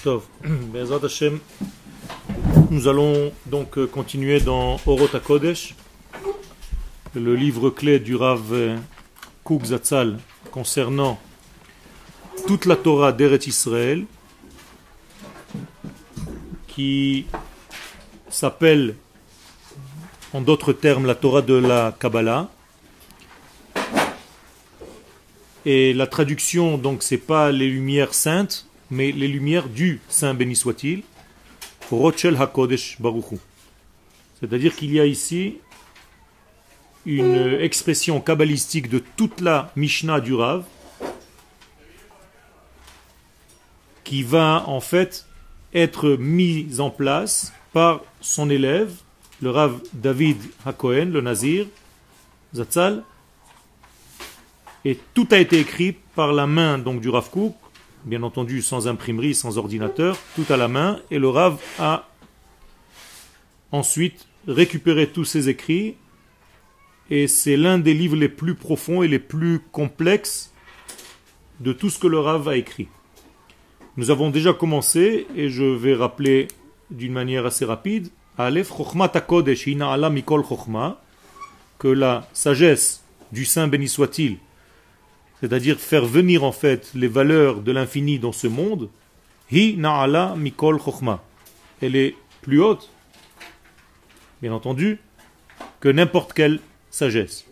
Nous allons donc euh, continuer dans Orot HaKodesh, le livre clé du Rav euh, Kouk Zatzal concernant toute la Torah d'Eret Israël, qui s'appelle en d'autres termes la Torah de la Kabbalah. Et la traduction, donc, c'est pas les lumières saintes, mais les lumières du Saint béni soit-il, Rochel HaKodesh Baruchu. C'est-à-dire qu'il y a ici une expression kabbalistique de toute la Mishnah du Rav, qui va en fait être mise en place par son élève, le Rav David HaKohen, le Nazir, Zatzal, et tout a été écrit par la main donc du Rav Kook, bien entendu sans imprimerie, sans ordinateur, tout à la main, et le Rav a ensuite récupéré tous ces écrits, et c'est l'un des livres les plus profonds et les plus complexes de tout ce que le Rav a écrit. Nous avons déjà commencé, et je vais rappeler d'une manière assez rapide, que la sagesse du Saint béni soit-il c'est-à-dire faire venir en fait les valeurs de l'infini dans ce monde, hi na'ala mikol chokhma. Elle est plus haute, bien entendu, que n'importe quelle sagesse.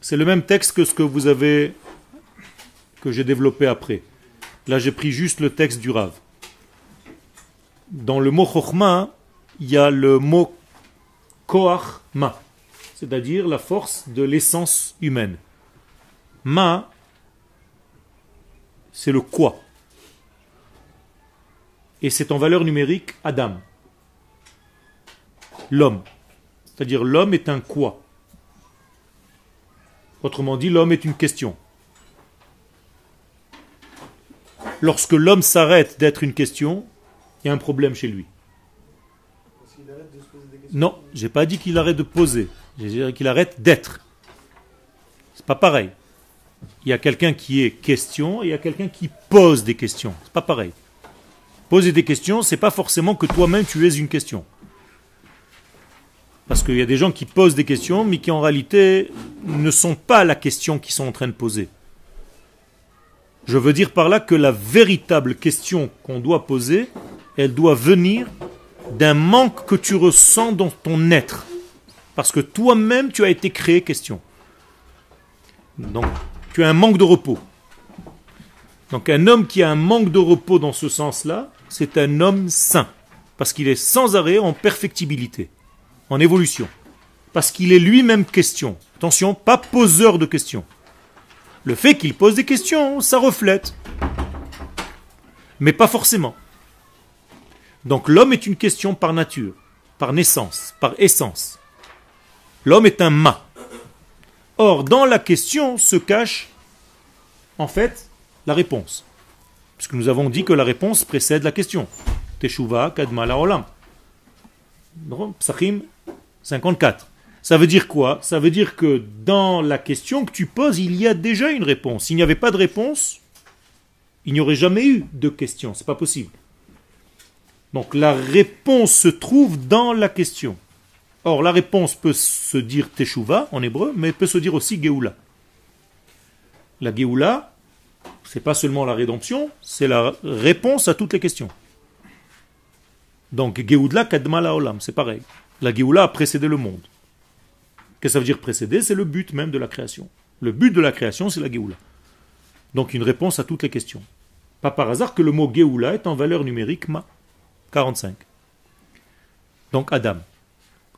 C'est le même texte que ce que vous avez, que j'ai développé après. Là, j'ai pris juste le texte du Rav. Dans le mot chokhma, il y a le mot koach ma, c'est-à-dire la force de l'essence humaine. Ma, c'est le quoi. Et c'est en valeur numérique Adam. L'homme. C'est-à-dire l'homme est un quoi. Autrement dit, l'homme est une question. Lorsque l'homme s'arrête d'être une question, il y a un problème chez lui. Non, j'ai pas dit qu'il arrête de poser. J'ai dit qu'il arrête d'être. C'est pas pareil. Il y a quelqu'un qui est question et il y a quelqu'un qui pose des questions. C'est pas pareil. Poser des questions, c'est pas forcément que toi-même tu es une question. Parce qu'il y a des gens qui posent des questions, mais qui en réalité ne sont pas la question qu'ils sont en train de poser. Je veux dire par là que la véritable question qu'on doit poser, elle doit venir d'un manque que tu ressens dans ton être. Parce que toi-même, tu as été créé question. Donc, tu as un manque de repos. Donc un homme qui a un manque de repos dans ce sens-là, c'est un homme sain, parce qu'il est sans arrêt en perfectibilité, en évolution, parce qu'il est lui-même question. Attention, pas poseur de questions. Le fait qu'il pose des questions, ça reflète, mais pas forcément. Donc l'homme est une question par nature, par naissance, par essence. L'homme est un mât. Or, dans la question se cache, en fait, la réponse. Puisque nous avons dit que la réponse précède la question. Teshuva kadma olam. Psachim 54. Ça veut dire quoi? Ça veut dire que dans la question que tu poses, il y a déjà une réponse. S'il n'y avait pas de réponse, il n'y aurait jamais eu de question. C'est pas possible. Donc la réponse se trouve dans la question. Or, la réponse peut se dire Teshuva en hébreu, mais peut se dire aussi Geoula. La Geoula, c'est pas seulement la rédemption, c'est la réponse à toutes les questions. Donc, Geoudla Kadma Olam, c'est pareil. La Geoula a précédé le monde. Qu'est-ce que ça veut dire précéder C'est le but même de la création. Le but de la création, c'est la Geoula. Donc, une réponse à toutes les questions. Pas par hasard que le mot Geoula est en valeur numérique Ma, 45. Donc, Adam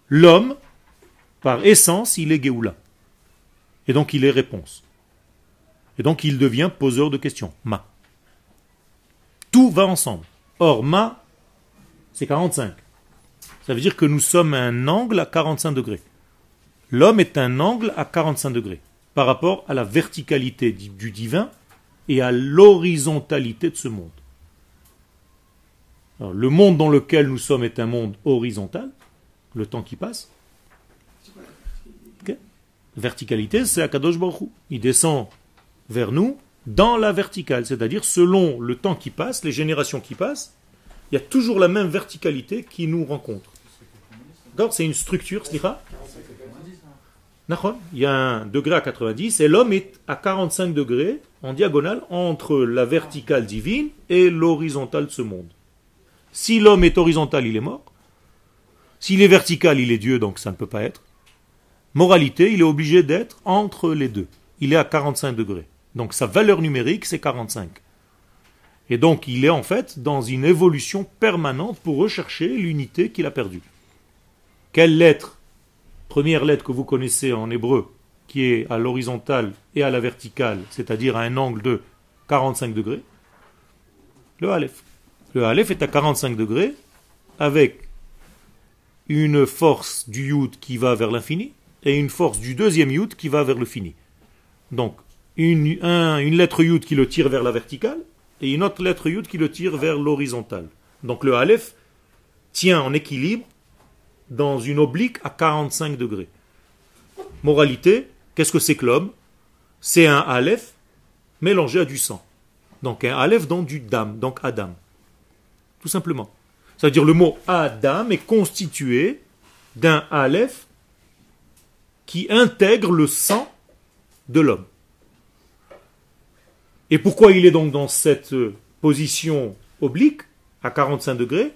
l'homme, par essence, il est Géoula. Et donc il est réponse. Et donc il devient poseur de questions. Ma. Tout va ensemble. Or, ma, c'est 45. Ça veut dire que nous sommes un angle à 45 degrés. L'homme est un angle à 45 degrés par rapport à la verticalité du divin et à l'horizontalité de ce monde. le monde dans lequel nous sommes est un monde horizontal, le temps qui passe. Verticalité, c'est Akadosh Baruch Il descend vers nous dans la verticale, c'est-à-dire selon le temps qui passe, les générations qui passent, il y a toujours la même verticalité qui nous rencontre. C'est une structure, Slicha il y a un degré à 90 et l'homme est à 45 degrés en diagonale entre la verticale divine et l'horizontale de ce monde. Si l'homme est horizontal, il est mort. S'il est vertical, il est Dieu, donc ça ne peut pas être. Moralité, il est obligé d'être entre les deux. Il est à 45 degrés. Donc sa valeur numérique, c'est 45. Et donc il est en fait dans une évolution permanente pour rechercher l'unité qu'il a perdue. Quelle lettre Première lettre que vous connaissez en hébreu, qui est à l'horizontale et à la verticale, c'est-à-dire à un angle de 45 degrés, le Aleph. Le Aleph est à 45 degrés avec une force du Yud qui va vers l'infini et une force du deuxième Yud qui va vers le fini. Donc, une, lettre Yud qui le tire vers la verticale et une autre lettre Yud qui le tire vers l'horizontale. Donc le Aleph tient en équilibre dans une oblique à 45 degrés. Moralité, qu'est-ce que c'est que l'homme? C'est un Aleph mélangé à du sang. Donc un Aleph dans du Dam, donc Adam. Tout simplement. Ça veut dire le mot Adam est constitué d'un Aleph qui intègre le sang de l'homme. Et pourquoi il est donc dans cette position oblique, à 45 degrés?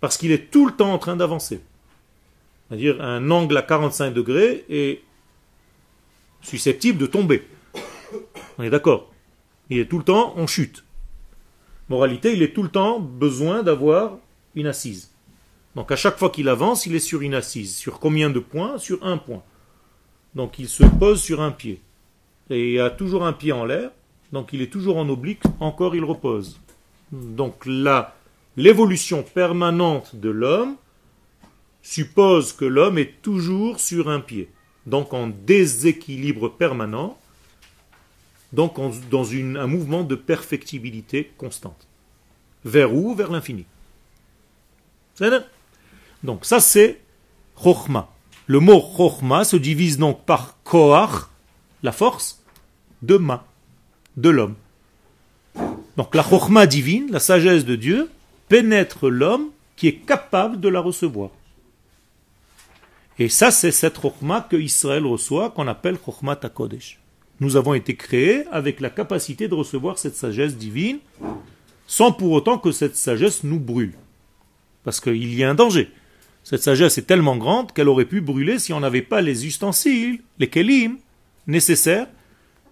Parce qu'il est tout le temps en train d'avancer. C'est-à-dire un angle à 45 degrés est susceptible de tomber. On est d'accord? Il est tout le temps en chute. Moralité, il est tout le temps besoin d'avoir une assise. Donc à chaque fois qu'il avance, il est sur une assise. Sur combien de points? Sur un point. Donc il se pose sur un pied. Et il a toujours un pied en l'air. Donc il est toujours en oblique. Encore il repose. Donc là, l'évolution permanente de l'homme suppose que l'homme est toujours sur un pied, donc en déséquilibre permanent, donc dans un mouvement de perfectibilité constante. Vers où? Vers l'infini. Donc ça c'est Chochma. Le mot Chochma se divise donc par Koach, la force, de Ma, de l'homme. Donc la Chochma divine, la sagesse de Dieu, pénètre l'homme qui est capable de la recevoir. Et ça, c'est cette Chokhmah que Israël reçoit, qu'on appelle Chokhmah Takodesh. Nous avons été créés avec la capacité de recevoir cette sagesse divine, sans pour autant que cette sagesse nous brûle. Parce qu'il y a un danger. Cette sagesse est tellement grande qu'elle aurait pu brûler si on n'avait pas les ustensiles, les kelim, nécessaires,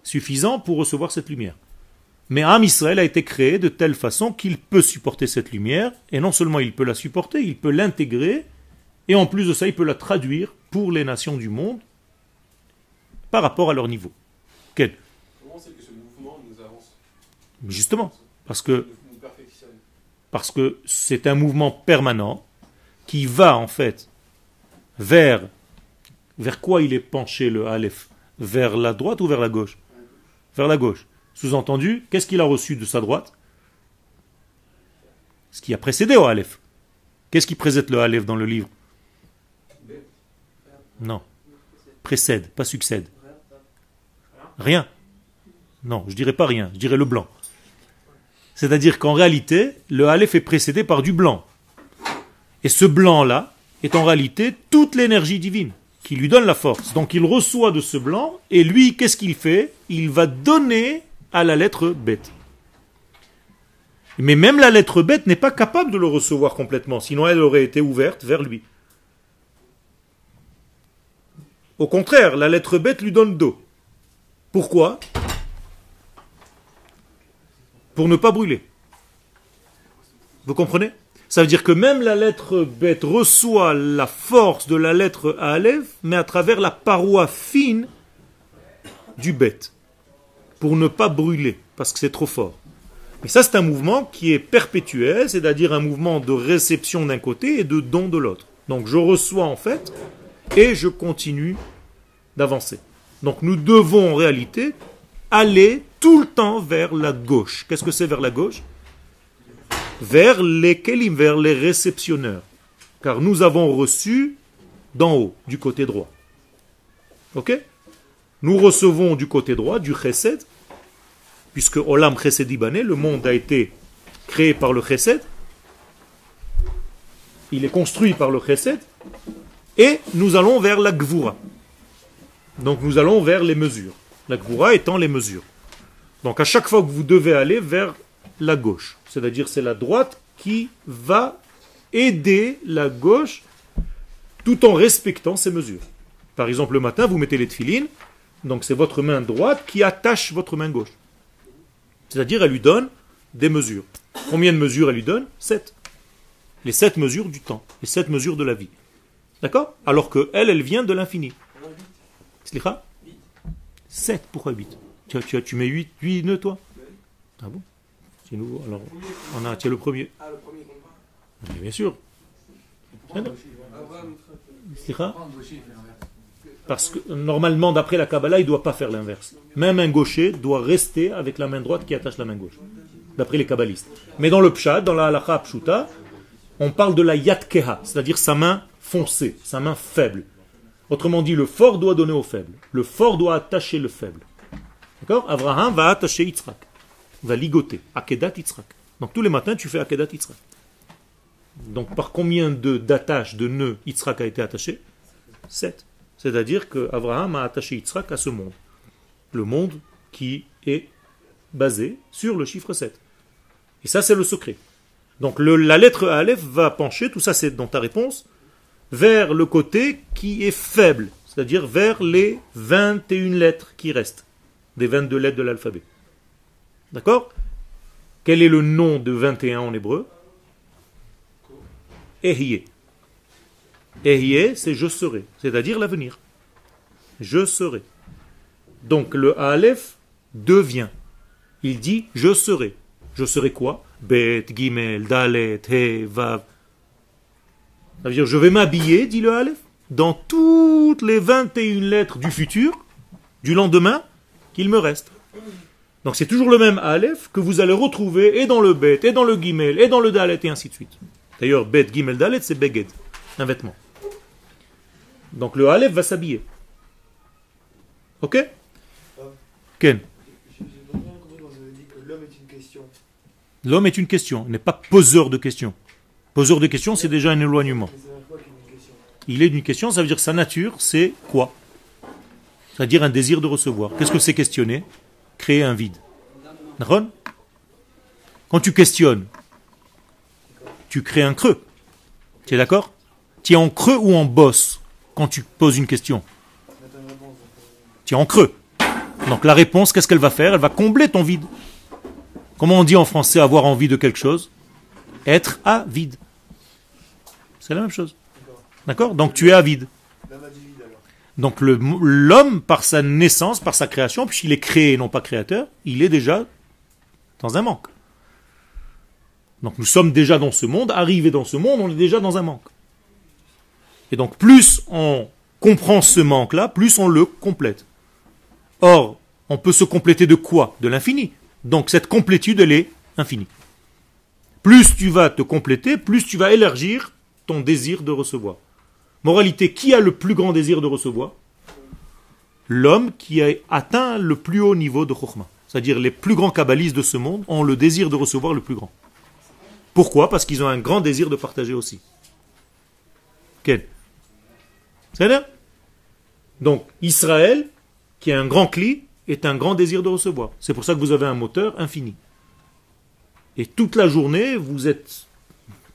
suffisants pour recevoir cette lumière. Mais Am Israël a été créé de telle façon qu'il peut supporter cette lumière, et non seulement il peut la supporter, il peut l'intégrer, et en plus de ça, il peut la traduire pour les nations du monde par rapport à leur niveau. Quel Comment c'est que ce mouvement nous avance Justement, parce que parce que c'est un mouvement permanent qui va en fait vers vers quoi il est penché le Aleph? Vers la droite ou vers la gauche? Vers la gauche. Sous-entendu, qu'est-ce qu'il a reçu de sa droite? Ce qui a précédé au Aleph. Qu'est-ce qui précède le Aleph dans le livre? Non. Précède, pas succède. Rien. Non, je dirais pas rien, je dirais le blanc. C'est-à-dire qu'en réalité, le Aleph est précédé par du blanc. Et ce blanc-là est en réalité toute l'énergie divine qui lui donne la force. Donc il reçoit de ce blanc, et lui, qu'est-ce qu'il fait? Il va donner à la lettre bête. Mais même la lettre bête n'est pas capable de le recevoir complètement, sinon elle aurait été ouverte vers lui. Au contraire, la lettre bête lui donne dos. Pourquoi? Pour ne pas brûler. Vous comprenez? Ça veut dire que même la lettre bête reçoit la force de la lettre Aleph, mais à travers la paroi fine du bête pour ne pas brûler, parce que c'est trop fort. Mais ça, c'est un mouvement qui est perpétuel, c'est-à-dire un mouvement de réception d'un côté et de don de l'autre. Donc je reçois en fait et je continue d'avancer. Donc nous devons en réalité aller tout le temps vers la gauche. Qu'est-ce que c'est vers la gauche? Vers les kelim, vers les réceptionneurs. Car nous avons reçu d'en haut, du côté droit. Ok? Nous recevons du côté droit, du chesed, puisque Olam chesed le monde a été créé par le chesed, il est construit par le chesed, et nous allons vers la gvura. Donc nous allons vers les mesures. La gvura étant les mesures. Donc à chaque fois que vous devez aller vers la gauche, c'est-à-dire c'est la droite qui va aider la gauche tout en respectant ses mesures. Par exemple, le matin, vous mettez les tefilines, donc c'est votre main droite qui attache votre main gauche. C'est-à-dire, elle lui donne des mesures. Combien de mesures elle lui donne? Sept. Les sept mesures du temps, les sept mesures de la vie. D'accord? Alors que elle, elle vient de l'infini. Slicha 7, pourquoi 8 tu, tu, tu mets 8, 8 nœuds, toi? Ah bon? C'est nouveau. Alors, on a, as le premier. Ah, le premier compte Bien sûr. Slicha parce que normalement, d'après la Kabbalah, il ne doit pas faire l'inverse. Même un gaucher doit rester avec la main droite qui attache la main gauche. D'après les kabbalistes. Mais dans le pshat, dans la halakha pshuta, on parle de la yatkeha, c'est-à-dire sa main foncée, sa main faible. Autrement dit, le fort doit donner au faible. Le fort doit attacher le faible. D'accord? Abraham va attacher Yitzhak. Va ligoter. Akedat Yitzhak. Donc tous les matins, tu fais Akedat Yitzhak. Donc par combien de d'attaches, de nœuds Yitzhak a été attaché? Sept. C'est-à-dire qu'Abraham a attaché Yitzhak à ce monde. Le monde qui est basé sur le chiffre 7. Et ça, c'est le secret. Donc la lettre Aleph va pencher, tout ça c'est dans ta réponse, vers le côté qui est faible, c'est-à-dire vers les 21 lettres qui restent, des 22 lettres de l'alphabet. D'accord? Quel est le nom de 21 en hébreu? Ehyeh. Ehyeh, c'est je serai, c'est-à-dire l'avenir. Je serai. Donc le Aleph devient. Il dit je serai. Je serai quoi? Bet, Gimel, Dalet, He, Vav. Ça veut dire je vais m'habiller, dit le Aleph, dans toutes les 21 lettres du futur, du lendemain, qu'il me reste. Donc c'est toujours le même Aleph que vous allez retrouver et dans le Bet, et dans le Gimel, et dans le Dalet, et ainsi de suite. D'ailleurs, Bet, Gimel, Dalet, c'est Beged, un vêtement. Donc le Aleph va s'habiller. Ok? Ken? L'homme est une question, il n'est pas poseur de questions. Poseur de questions, c'est déjà un éloignement. Il est d'une question, ça veut dire sa nature, c'est quoi? C'est-à-dire un désir de recevoir. Qu'est-ce que c'est questionner? Créer un vide. Quand tu questionnes, tu crées un creux. Tu es d'accord? Tu es en creux ou en bosse quand tu poses une question? Tu es en creux. Donc la réponse, qu'est-ce qu'elle va faire? Elle va combler ton vide. Comment on dit en français avoir envie de quelque chose? Être avide. C'est la même chose. D'accord? Donc tu es avide. Donc l'homme, par sa naissance, par sa création, puisqu'il est créé et non pas créateur, il est déjà dans un manque. Donc nous sommes déjà dans ce monde, arrivés dans ce monde, on est déjà dans un manque. Et donc plus on comprend ce manque-là, plus on le complète. Or, on peut se compléter de quoi? De l'infini. Donc cette complétude, elle est infinie. Plus tu vas te compléter, plus tu vas élargir ton désir de recevoir. Moralité, qui a le plus grand désir de recevoir? L'homme qui a atteint le plus haut niveau de Chokhmah. C'est-à-dire les plus grands kabbalistes de ce monde ont le désir de recevoir le plus grand. Pourquoi? Parce qu'ils ont un grand désir de partager aussi. Quel? C'est Donc, Israël, qui est un grand cli, est un grand désir de recevoir. C'est pour ça que vous avez un moteur infini. Et toute la journée, vous êtes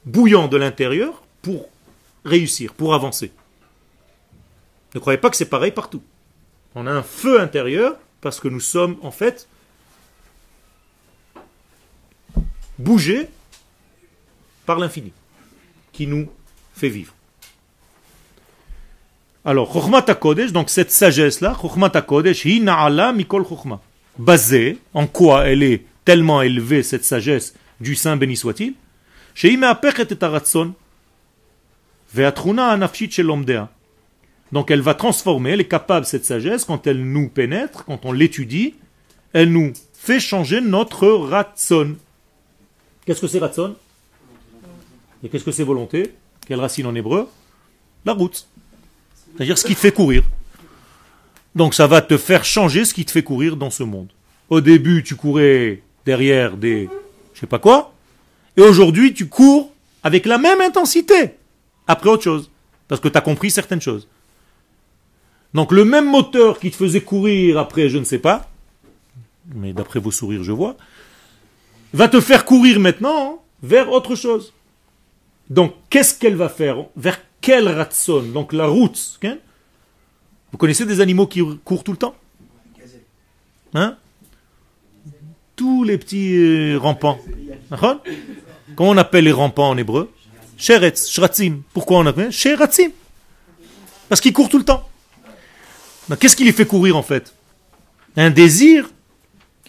bouillant de l'intérieur pour réussir, pour avancer. Ne croyez pas que c'est pareil partout. On a un feu intérieur parce que nous sommes en fait bougés par l'infini qui nous fait vivre. Alors, Chokhmat Kodesh, donc cette sagesse-là, Chokhmat Kodesh, Hina'ala Mikol Chokhma. Basée, en quoi elle est tellement élevée, cette sagesse du Saint béni soit-il, Sheimea Pechet et Taratson, donc elle va transformer, elle est capable, cette sagesse, quand elle nous pénètre, quand on l'étudie, elle nous fait changer notre ratson. Qu'est-ce que c'est ratson? Et qu'est-ce que c'est volonté? Quelle racine en hébreu? La route. C'est-à-dire ce qui te fait courir. Donc ça va te faire changer ce qui te fait courir dans ce monde. Au début, tu courais derrière des je sais pas quoi, Et aujourd'hui, tu cours avec la même intensité après autre chose. Parce que tu as compris certaines choses. Donc le même moteur qui te faisait courir après, je ne sais pas, mais d'après vos sourires, je vois, va te faire courir maintenant vers autre chose. Donc qu'est-ce qu'elle va faire? Vers quelle ratson? Donc la route. Vous connaissez des animaux qui courent tout le temps? Hein? Tous les petits euh, rampants. Comment on appelle les rampants en hébreu? Sheretz, shratzim. Pourquoi on appelle Sheratzim Parce qu'ils courent tout le temps. Qu'est-ce qui les fait courir en fait? Un désir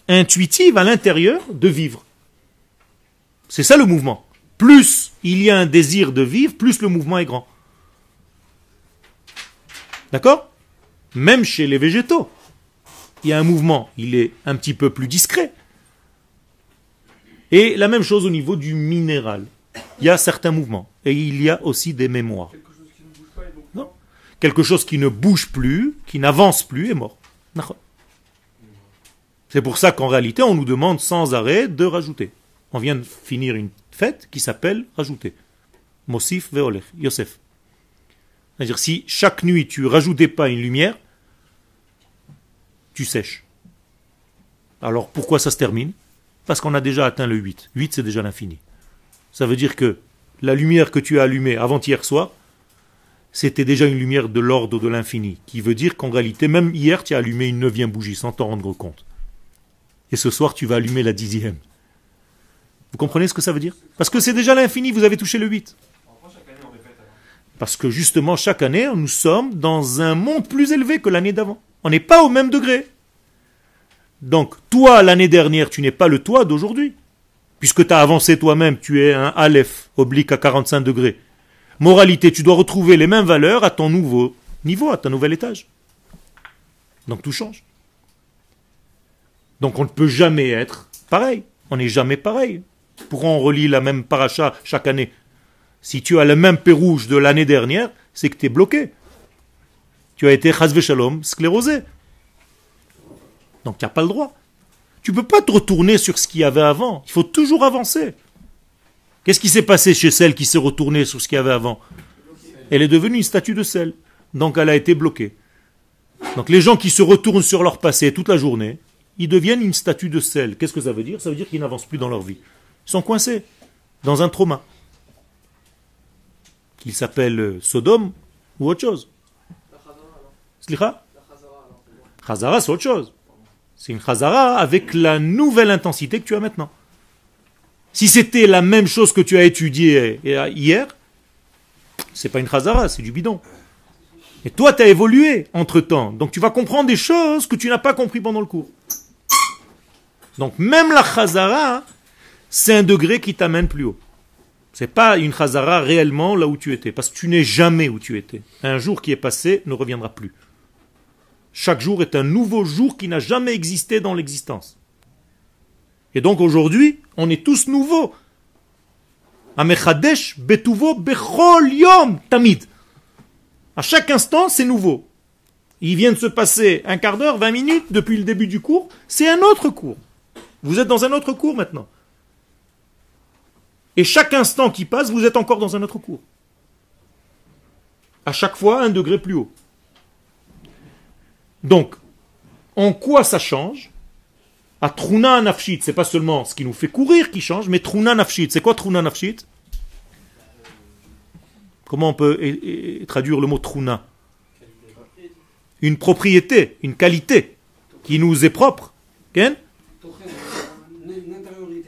intuitif à l'intérieur de vivre. C'est ça le mouvement. Plus il y a un désir de vivre, plus le mouvement est grand. D'accord? Même chez les végétaux, il y a un mouvement, il est un petit peu plus discret. Et la même chose au niveau du minéral. Il y a certains mouvements. Et il y a aussi des mémoires. Quelque chose qui ne bouge plus, qui n'avance plus, est mort. C'est pour ça qu'en réalité, on nous demande sans arrêt de rajouter. On vient de finir une fête qui s'appelle rajouter. Mosif ve'olech, Yosef. C'est-à-dire, si chaque nuit tu rajoutais pas une lumière, tu sèches. Alors pourquoi ça se termine? Parce qu'on a déjà atteint le 8. 8 c'est déjà l'infini. Ça veut dire que la lumière que tu as allumée avant-hier soir, c'était déjà une lumière de l'ordre de l'infini, qui veut dire qu'en réalité, même hier, tu as allumé une neuvième bougie sans t'en rendre compte. Et ce soir, tu vas allumer la dixième. Vous comprenez ce que ça veut dire? Parce que c'est déjà l'infini, vous avez touché le 8. Parce que justement, chaque année, nous sommes dans un monde plus élevé que l'année d'avant. On n'est pas au même degré. Donc, toi, l'année dernière, tu n'es pas le toi d'aujourd'hui. Puisque tu as avancé toi-même, tu es un Aleph, oblique à 45 degrés. Moralité, tu dois retrouver les mêmes valeurs à ton nouveau niveau, à ton nouvel étage. Donc tout change. Donc on ne peut jamais être pareil. On n'est jamais pareil. Pourquoi on relit la même paracha chaque année? Si tu as le même rouge de l'année dernière, c'est que tu es bloqué. Tu as été chasve shalom, sclérosé. Donc tu n'as pas le droit. Tu ne peux pas te retourner sur ce qu'il y avait avant. Il faut toujours avancer. Qu'est-ce qui s'est passé chez celle qui s'est retournée sur ce qu'il y avait avant? Elle est devenue une statue de sel. Donc elle a été bloquée. Donc les gens qui se retournent sur leur passé toute la journée, ils deviennent une statue de sel. Qu'est-ce que ça veut dire? Ça veut dire qu'ils n'avancent plus dans leur vie. Ils sont coincés dans un trauma qu'il s'appelle euh, Sodome ou autre chose. Slicha Chazara, c'est autre chose. C'est une Chazara avec la nouvelle intensité que tu as maintenant. Si c'était la même chose que tu as étudié euh, hier, c'est pas une Chazara, c'est du bidon. Et toi, tu as évolué entre temps. Donc tu vas comprendre des choses que tu n'as pas compris pendant le cours. Donc même la Chazara, c'est un degré qui t'amène plus haut. C'est pas une chazara réellement là où tu étais, parce que tu n'es jamais où tu étais. Un jour qui est passé ne reviendra plus. Chaque jour est un nouveau jour qui n'a jamais existé dans l'existence. Et donc aujourd'hui, on est tous nouveaux. Amechadesh betuvo bechol yom tamid. À chaque instant, c'est nouveau. Il vient de se passer un quart d'heure, vingt minutes depuis le début du cours. C'est un autre cours. Vous êtes dans un autre cours maintenant. Et chaque instant qui passe, vous êtes encore dans un autre cours. À chaque fois, un degré plus haut. Donc, en quoi ça change? À Truna Nafshit, c'est pas seulement ce qui nous fait courir qui change, mais Truna Nafshit. C'est quoi Truna Nafshit? Comment on peut traduire le mot Truna Une propriété, une qualité qui nous est propre.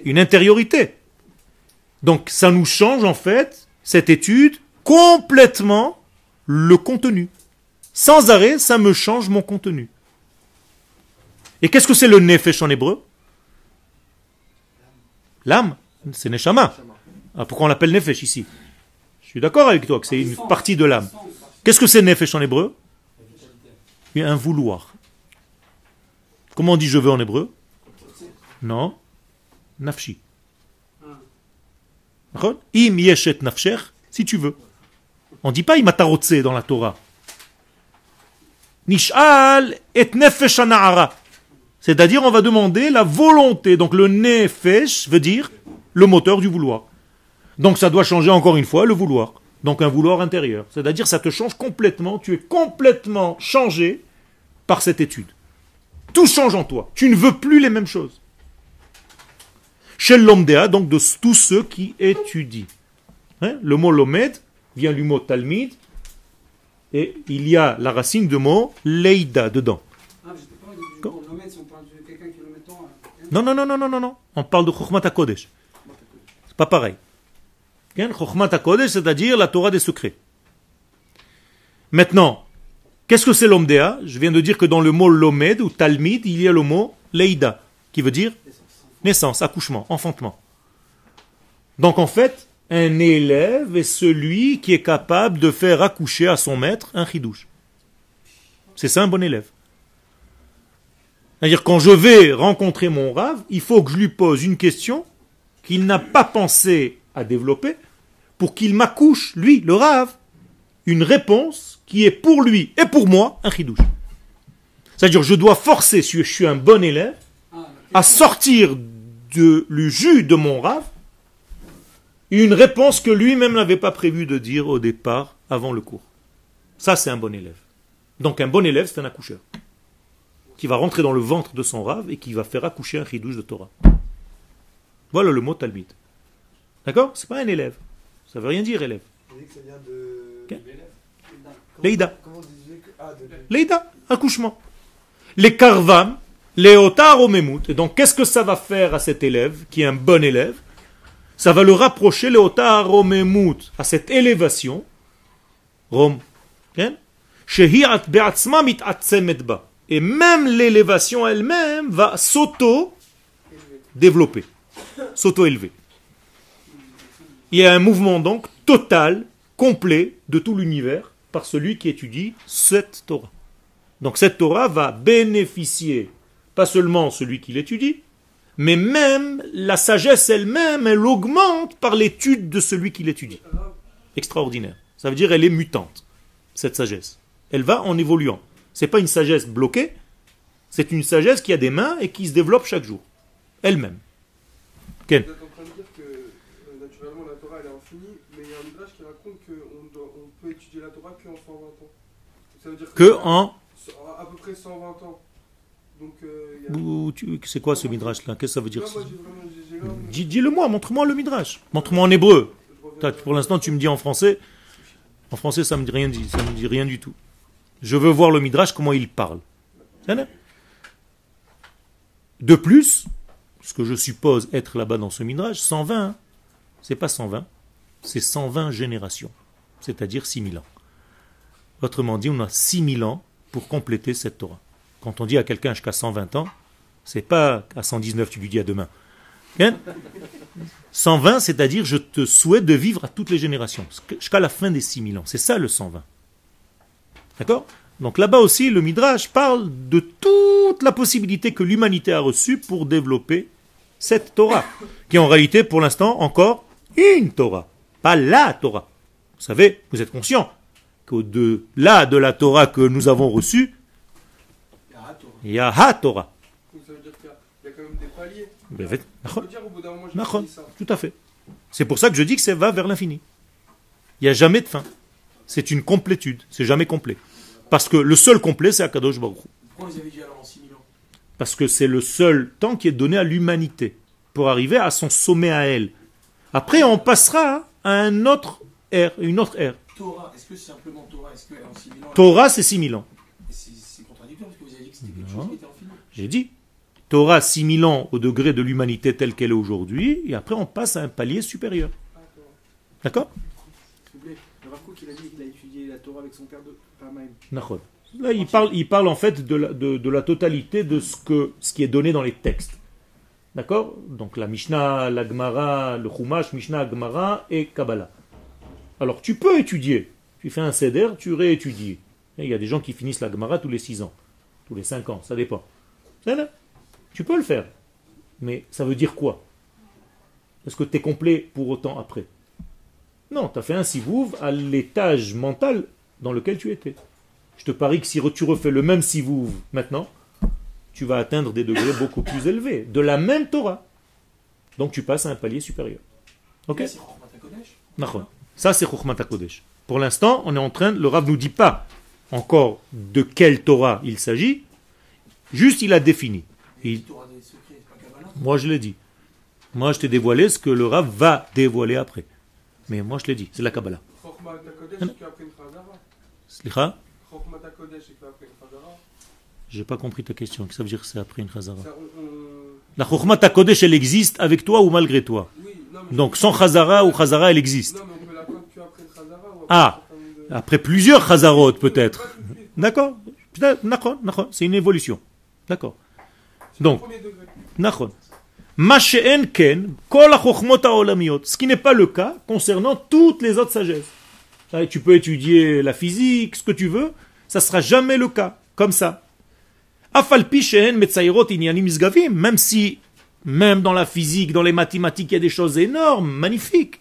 Une intériorité. Donc ça nous change en fait, cette étude, complètement le contenu. Sans arrêt, ça me change mon contenu. Et qu'est-ce que c'est le nefesh en hébreu? L'âme, c'est neshama. Ah, pourquoi on l'appelle nefesh ici? Je suis d'accord avec toi que c'est une partie de l'âme. Qu'est-ce que c'est nefesh en hébreu? Un vouloir. Comment on dit je veux en hébreu? Non Nafshi. Im yeshet nafsher, si tu veux. On ne dit pas imatarotse dans la Torah. Nishal et C'est-à-dire, on va demander la volonté. Donc le nefesh veut dire le moteur du vouloir. Donc ça doit changer encore une fois le vouloir. Donc un vouloir intérieur. C'est-à-dire ça te change complètement, tu es complètement changé par cette étude. Tout change en toi. Tu ne veux plus les mêmes choses. Chez l'omdea, donc de tous ceux qui étudient. Hein, le mot lomed vient du mot talmid, et il y a la racine de mot leida dedans. Ah, non, non, non, non, non, non, non. On parle de Chokhmat HaKodesh. C'est pas pareil. Chokhmat HaKodesh, c'est-à-dire la Torah des secrets. Maintenant, qu'est-ce que c'est l'omdea Je viens de dire que dans le mot lomed ou talmid, il y a le mot leida, qui veut dire naissance, accouchement, enfantement. Donc en fait, un élève est celui qui est capable de faire accoucher à son maître un chidouche. C'est ça un bon élève. C'est-à-dire quand je vais rencontrer mon rave, il faut que je lui pose une question qu'il n'a pas pensé à développer pour qu'il m'accouche, lui, le rave, une réponse qui est pour lui et pour moi un chidouche. C'est-à-dire je dois forcer, si je suis un bon élève, à sortir de, le jus de mon rave une réponse que lui-même n'avait pas prévu de dire au départ, avant le cours. Ça, c'est un bon élève. Donc un bon élève, c'est un accoucheur. Qui va rentrer dans le ventre de son rave et qui va faire accoucher un chidouche de Torah. Voilà le mot talmid. D'accord? C'est pas un élève. Ça veut rien dire, élève. Leïda. Leïda, accouchement. Les karvam, les otar au Et donc, qu'est-ce que ça va faire à cet élève, qui est un bon élève? Ça va le rapprocher le otar à cette élévation, Rom, et même l'élévation elle-même va s'auto-développer, s'auto-élever. Il y a un mouvement donc total, complet de tout l'univers par celui qui étudie cette Torah. Donc cette Torah va bénéficier pas seulement celui qui l'étudie, mais même la sagesse elle-même, elle augmente par l'étude de celui qui l'étudie. Extraordinaire. Ça veut dire elle est mutante, cette sagesse. Elle va en évoluant. C'est pas une sagesse bloquée, c'est une sagesse qui a des mains et qui se développe chaque jour. Elle-même. Ken Vous êtes en train de dire que euh, naturellement la Torah elle est infinie, mais il y a un midrash qui raconte qu'on on peut étudier la Torah que en 120 ans. Ça veut dire que, que en à peu près 120 ans. Euh, c'est quoi ce midrash là? Qu'est-ce que ça veut dire Dis-le-moi, montre-moi le midrash. Montre-moi en hébreu. Pour l'instant, tu me dis en français. En français, ça me dit rien, ça me dit rien du tout. Je veux voir le midrash, comment il parle. De plus, ce que je suppose être là-bas dans ce midrash, 120, c'est pas 120, c'est 120 générations, c'est-à-dire 6000 ans. Autrement dit, on a 6000 ans pour compléter cette Torah. Quand on dit à quelqu'un jusqu'à 120 ans, c'est pas à 119 tu lui dis à demain. 120, c'est-à-dire je te souhaite de vivre à toutes les générations, jusqu'à la fin des 6000 ans. C'est ça le 120. D'accord? Donc là-bas aussi, le Midrash parle de toute la possibilité que l'humanité a reçue pour développer cette Torah, qui est en réalité pour l'instant encore une Torah, pas la Torah. Vous savez, vous êtes conscient qu'au-delà de la Torah que nous avons reçue, il y a Ha Torah. Ça veut dire qu'il y a quand même des paliers. Tout à fait. C'est pour ça que je dis que ça va vers l'infini. Il n'y a jamais de fin. C'est une complétude. C'est jamais complet. Parce que le seul complet, c'est Akadosh Baruch Pourquoi vous avez dit alors en 6000 ans? Parce que c'est le seul temps qui est donné à l'humanité pour arriver à son sommet à elle. Après, on passera à un autre ère, une autre ère. Torah, est-ce que c'est simplement Torah? Torah, c'est 6000 ans. J'ai dit, Torah 6000 ans au degré de l'humanité telle qu'elle est aujourd'hui, et après on passe à un palier supérieur. D'accord Là, il parle, il parle en fait de la, totalité de ce qui est donné dans les textes. D'accord Donc la Mishnah, la Gemara, le Chumash, Mishnah, Gemara et Kabbalah. Alors tu peux étudier. Tu fais un seder, tu réétudies. il y a des gens qui finissent la Gemara tous les 6 ans tous les 5 ans, ça dépend. Tu peux le faire. Mais ça veut dire quoi? Est-ce que tu es complet pour autant après? Non, tu as fait un sivouv à l'étage mental dans lequel tu étais. Je te parie que si tu refais le même sivouv maintenant, tu vas atteindre des degrés beaucoup plus élevés, de la même Torah. Donc tu passes à un palier supérieur. Ok? Ça, c'est HaKodesh. Pour l'instant, on est en train, le Rav nous dit pas encore de quelle Torah il s'agit, juste il a défini. Il- moi, je l'ai dit. Moi, je t'ai dévoilé ce que le Rav va dévoiler après. Mais moi, je l'ai dit, c'est la Kabbalah. Slicha, j'ai pas compris ta question. Qu'est-ce que ça veut dire que c'est après une Chazara La Chokhmat HaKodesh, elle existe avec toi ou malgré toi? Donc, sans Chazara ou Chazara, elle existe. Ah. Après plusieurs Chazarot, peut-être. D'accord. C'est une évolution. D'accord. Donc. Ce qui n'est pas le cas concernant toutes les autres sagesses. Ah, Tu peux étudier la physique, ce que tu veux, ça sera jamais le cas, comme ça. Même si, même dans la physique, dans les mathématiques, il y a des choses énormes, magnifiques.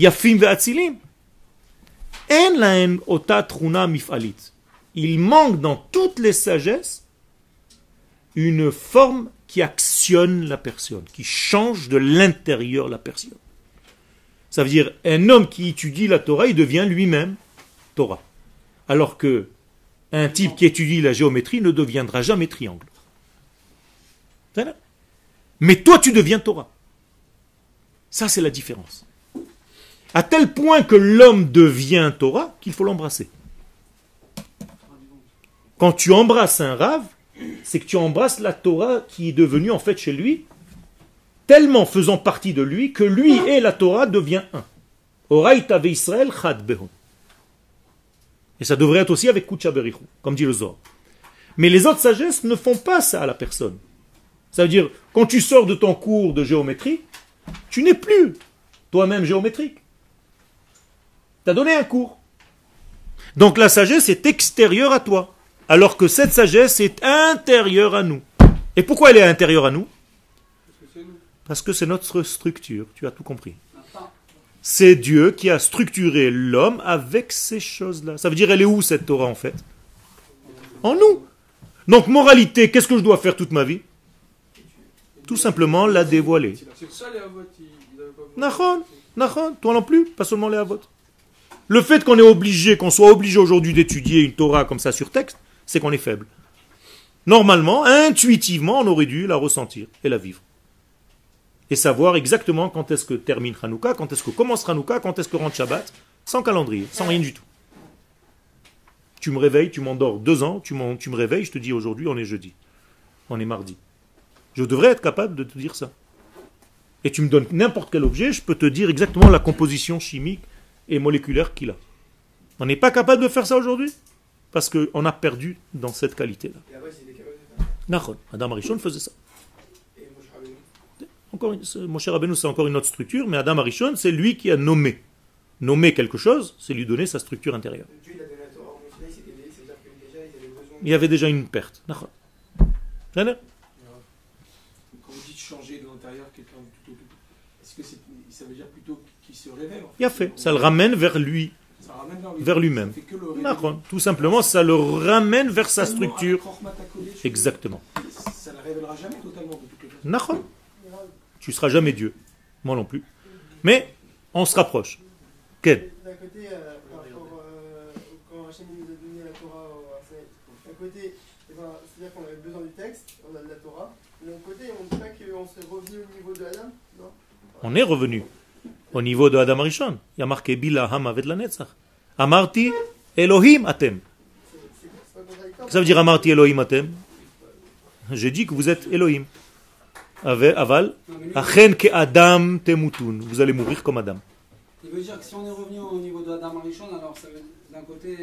Ota truna mif'alit. Il manque dans toutes les sagesses une forme qui actionne la personne, qui change de l'intérieur la personne. Ça veut dire, un homme qui étudie la Torah, il devient lui-même Torah. Alors que un type qui étudie la géométrie ne deviendra jamais triangle. Mais toi, tu deviens Torah. Ça, c'est la différence. À tel point que l'homme devient Torah qu'il faut l'embrasser. Quand tu embrasses un rave, c'est que tu embrasses la Torah qui est devenue en fait chez lui, tellement faisant partie de lui que lui et la Torah devient un. Oraïta Israël chad behon. Et ça devrait être aussi avec Kucha comme dit le Zohar. Mais les autres sagesses ne font pas ça à la personne. Ça veut dire, quand tu sors de ton cours de géométrie, tu n'es plus toi-même géométrique. Tu as donné un cours. Donc la sagesse est extérieure à toi, alors que cette sagesse est intérieure à nous. Et pourquoi elle est intérieure à nous? Parce que c'est nous. Parce que c'est notre structure, tu as tout compris. C'est Dieu qui a structuré l'homme avec ces choses-là. Ça veut dire, elle est où cette Torah en fait? En nous. Donc, moralité, qu'est-ce que je dois faire toute ma vie? Tout simplement la dévoiler. C'est pour ça les avots, ils ils avaient pas besoin. Nachon, nachon, toi non plus, pas seulement les avots. Le fait qu'on soit obligé aujourd'hui d'étudier une Torah comme ça sur texte, c'est qu'on est faible. Normalement, intuitivement, on aurait dû la ressentir et la vivre. Et savoir exactement quand est-ce que termine Hanouka, quand est-ce que commence Hanouka, quand est-ce que rentre Shabbat, sans calendrier, sans rien du tout. Tu me réveilles, tu m'endors deux ans, tu me réveilles, je te dis aujourd'hui on est jeudi, on est mardi. Je devrais être capable de te dire ça. Et tu me donnes n'importe quel objet, je peux te dire exactement la composition chimique et moléculaire qu'il a. On n'est pas capable de faire ça aujourd'hui parce qu'on a perdu dans cette qualité-là. Nachon, Adam Arishon faisait ça. Et Moshe Rabbeinu. Encore une, c'est- mon cher Rabbeinu, c'est encore une autre structure, mais Adam Arishon, c'est lui qui a nommé. Nommer quelque chose, c'est lui donner sa structure intérieure. Il y avait déjà une perte. Nachon. Voilà. Quand vous dites changer de l'intérieur quelqu'un du tout au tout, est-ce que c'est- ça veut dire plutôt qu'il se révèle en fait Il a fait. Ça le ramène vers lui. Ça ramène vers lui. vers lui-même. Tout simplement, ça le ramène vers sa structure. Exactement. Ça ne révélera jamais totalement. Nachon. Tu seras jamais Dieu. Moi non plus. Mais on se rapproche. Quel? D'un côté, euh, par rapport, euh, quand Hachem nous a donné la Torah au Arsenal, d'un côté, eh ben, c'est-à-dire qu'on avait besoin du texte, on a de la Torah. De l'autre côté, on ne dit pas qu'on s'est revenu au niveau de Adam Non? On est revenu au niveau de Adam Arishon. Il y a marqué Bila Hama Ved la Netzach. Amarti Elohim Atem. Ça veut dire Amarti Elohim Atem? J'ai dit que vous êtes Elohim. Ave- Aval, Achen ke Adam temutun. Vous allez mourir comme Adam. Il veut dire que si on est revenu au niveau de Adam Arishon, alors d'un côté,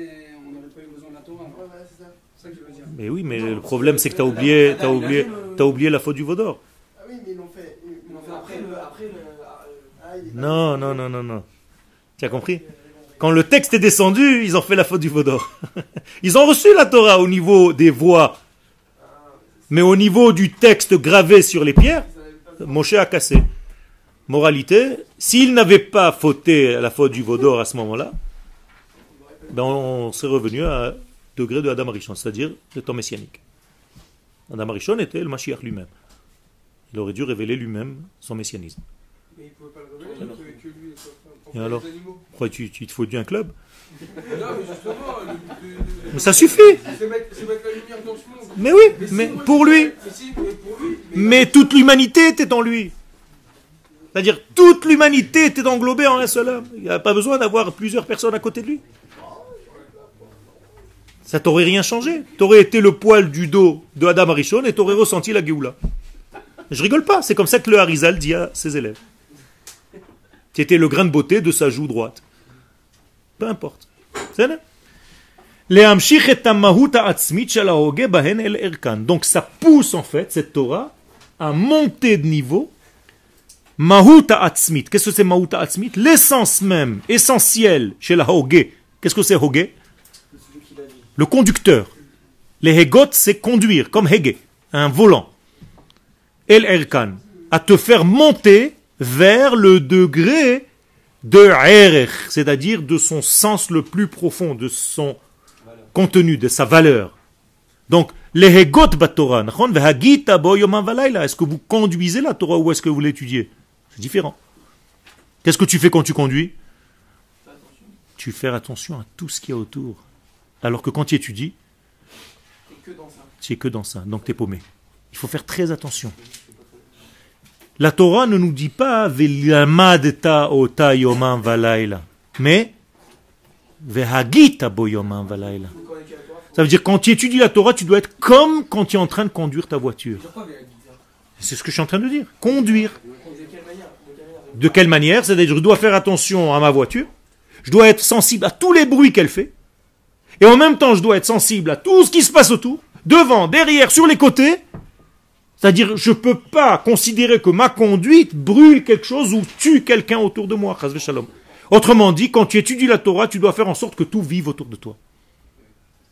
on n'aurait pas eu besoin de la Torah. C'est ça. Que je veux dire. Mais oui, mais le problème c'est que tu as oublié, t'as oublié, t'as oublié la faute du Vaudor. Ah oui, mais ils l'ont fait. Ils l'ont fait après le- après le- Ah, il est pas- Non, non, non, non, non. Tu as compris? Quand le texte est descendu, ils ont fait la faute du Vaudor. Ils ont reçu la Torah au niveau des voix, mais au niveau du texte gravé sur les pierres, Moshe a cassé. Moralité, s'il n'avait pas fauté la faute du Vaudor à ce moment-là, ben on serait revenu à degré de Adam Arishon, c'est-à-dire le temps messianique. Adam Arishon était le Mashiach lui-même. Il aurait dû révéler lui-même son messianisme. Mais il pouvait pas le révéler, Non. que, que lui et alors. Pourquoi tu, tu te faut un club? Non, mais justement, le ça suffit C'est mettre, c'est mettre la lumière dans ce monde. Mais oui, si, mais moi, pour je- lui. Mais si, mais pour lui. Mais toute l'humanité était en lui. C'est-à-dire, toute l'humanité était englobée en un seul homme. Il n'y a pas besoin d'avoir plusieurs personnes à côté de lui. Ça t'aurait rien changé. T'aurais été le poil du dos de Adam Arishon et t'aurais ressenti la Géoula. Je rigole pas, c'est comme ça que le Harizal dit à ses élèves qui était le grain de beauté de sa joue droite. Peu importe. Donc ça pousse en fait cette Torah à monter de niveau. Mahuta atzmit. Qu'est-ce que c'est mahuta atzmit L'essence même, essentielle chez la hoge. Qu'est-ce que c'est hoge Le conducteur. Les hegot, c'est conduire, comme hege, un volant. El erkan, à te faire monter vers le degré de Erech, c'est-à-dire de son sens le plus profond, de son contenu, de sa valeur. Donc, les Hegot Torah, est-ce que vous conduisez la Torah ou est-ce que vous l'étudiez? C'est différent. Qu'est-ce que tu fais quand tu conduis? Tu fais attention à tout ce qu'il y a autour. Alors que quand tu étudies, tu es que dans ça, donc tu es paumé. Il faut faire très attention. La Torah ne nous dit pas V'lamadta ota yoman valayla, mais V'hagita bo yoman valayla. Vous connaissez la Torah, faut Ça veut dire quand tu étudies la Torah, tu dois être comme quand tu es en train de conduire ta voiture. C'est ce que je suis en train de dire. Conduire. De quelle manière? C'est-à-dire je dois faire attention à ma voiture. Je dois être sensible à tous les bruits qu'elle fait. Et en même temps, je dois être sensible à tout ce qui se passe autour. Devant, derrière, sur les côtés. C'est-à-dire, je ne peux pas considérer que ma conduite brûle quelque chose ou tue quelqu'un autour de moi. Autrement dit, quand tu étudies la Torah, tu dois faire en sorte que tout vive autour de toi.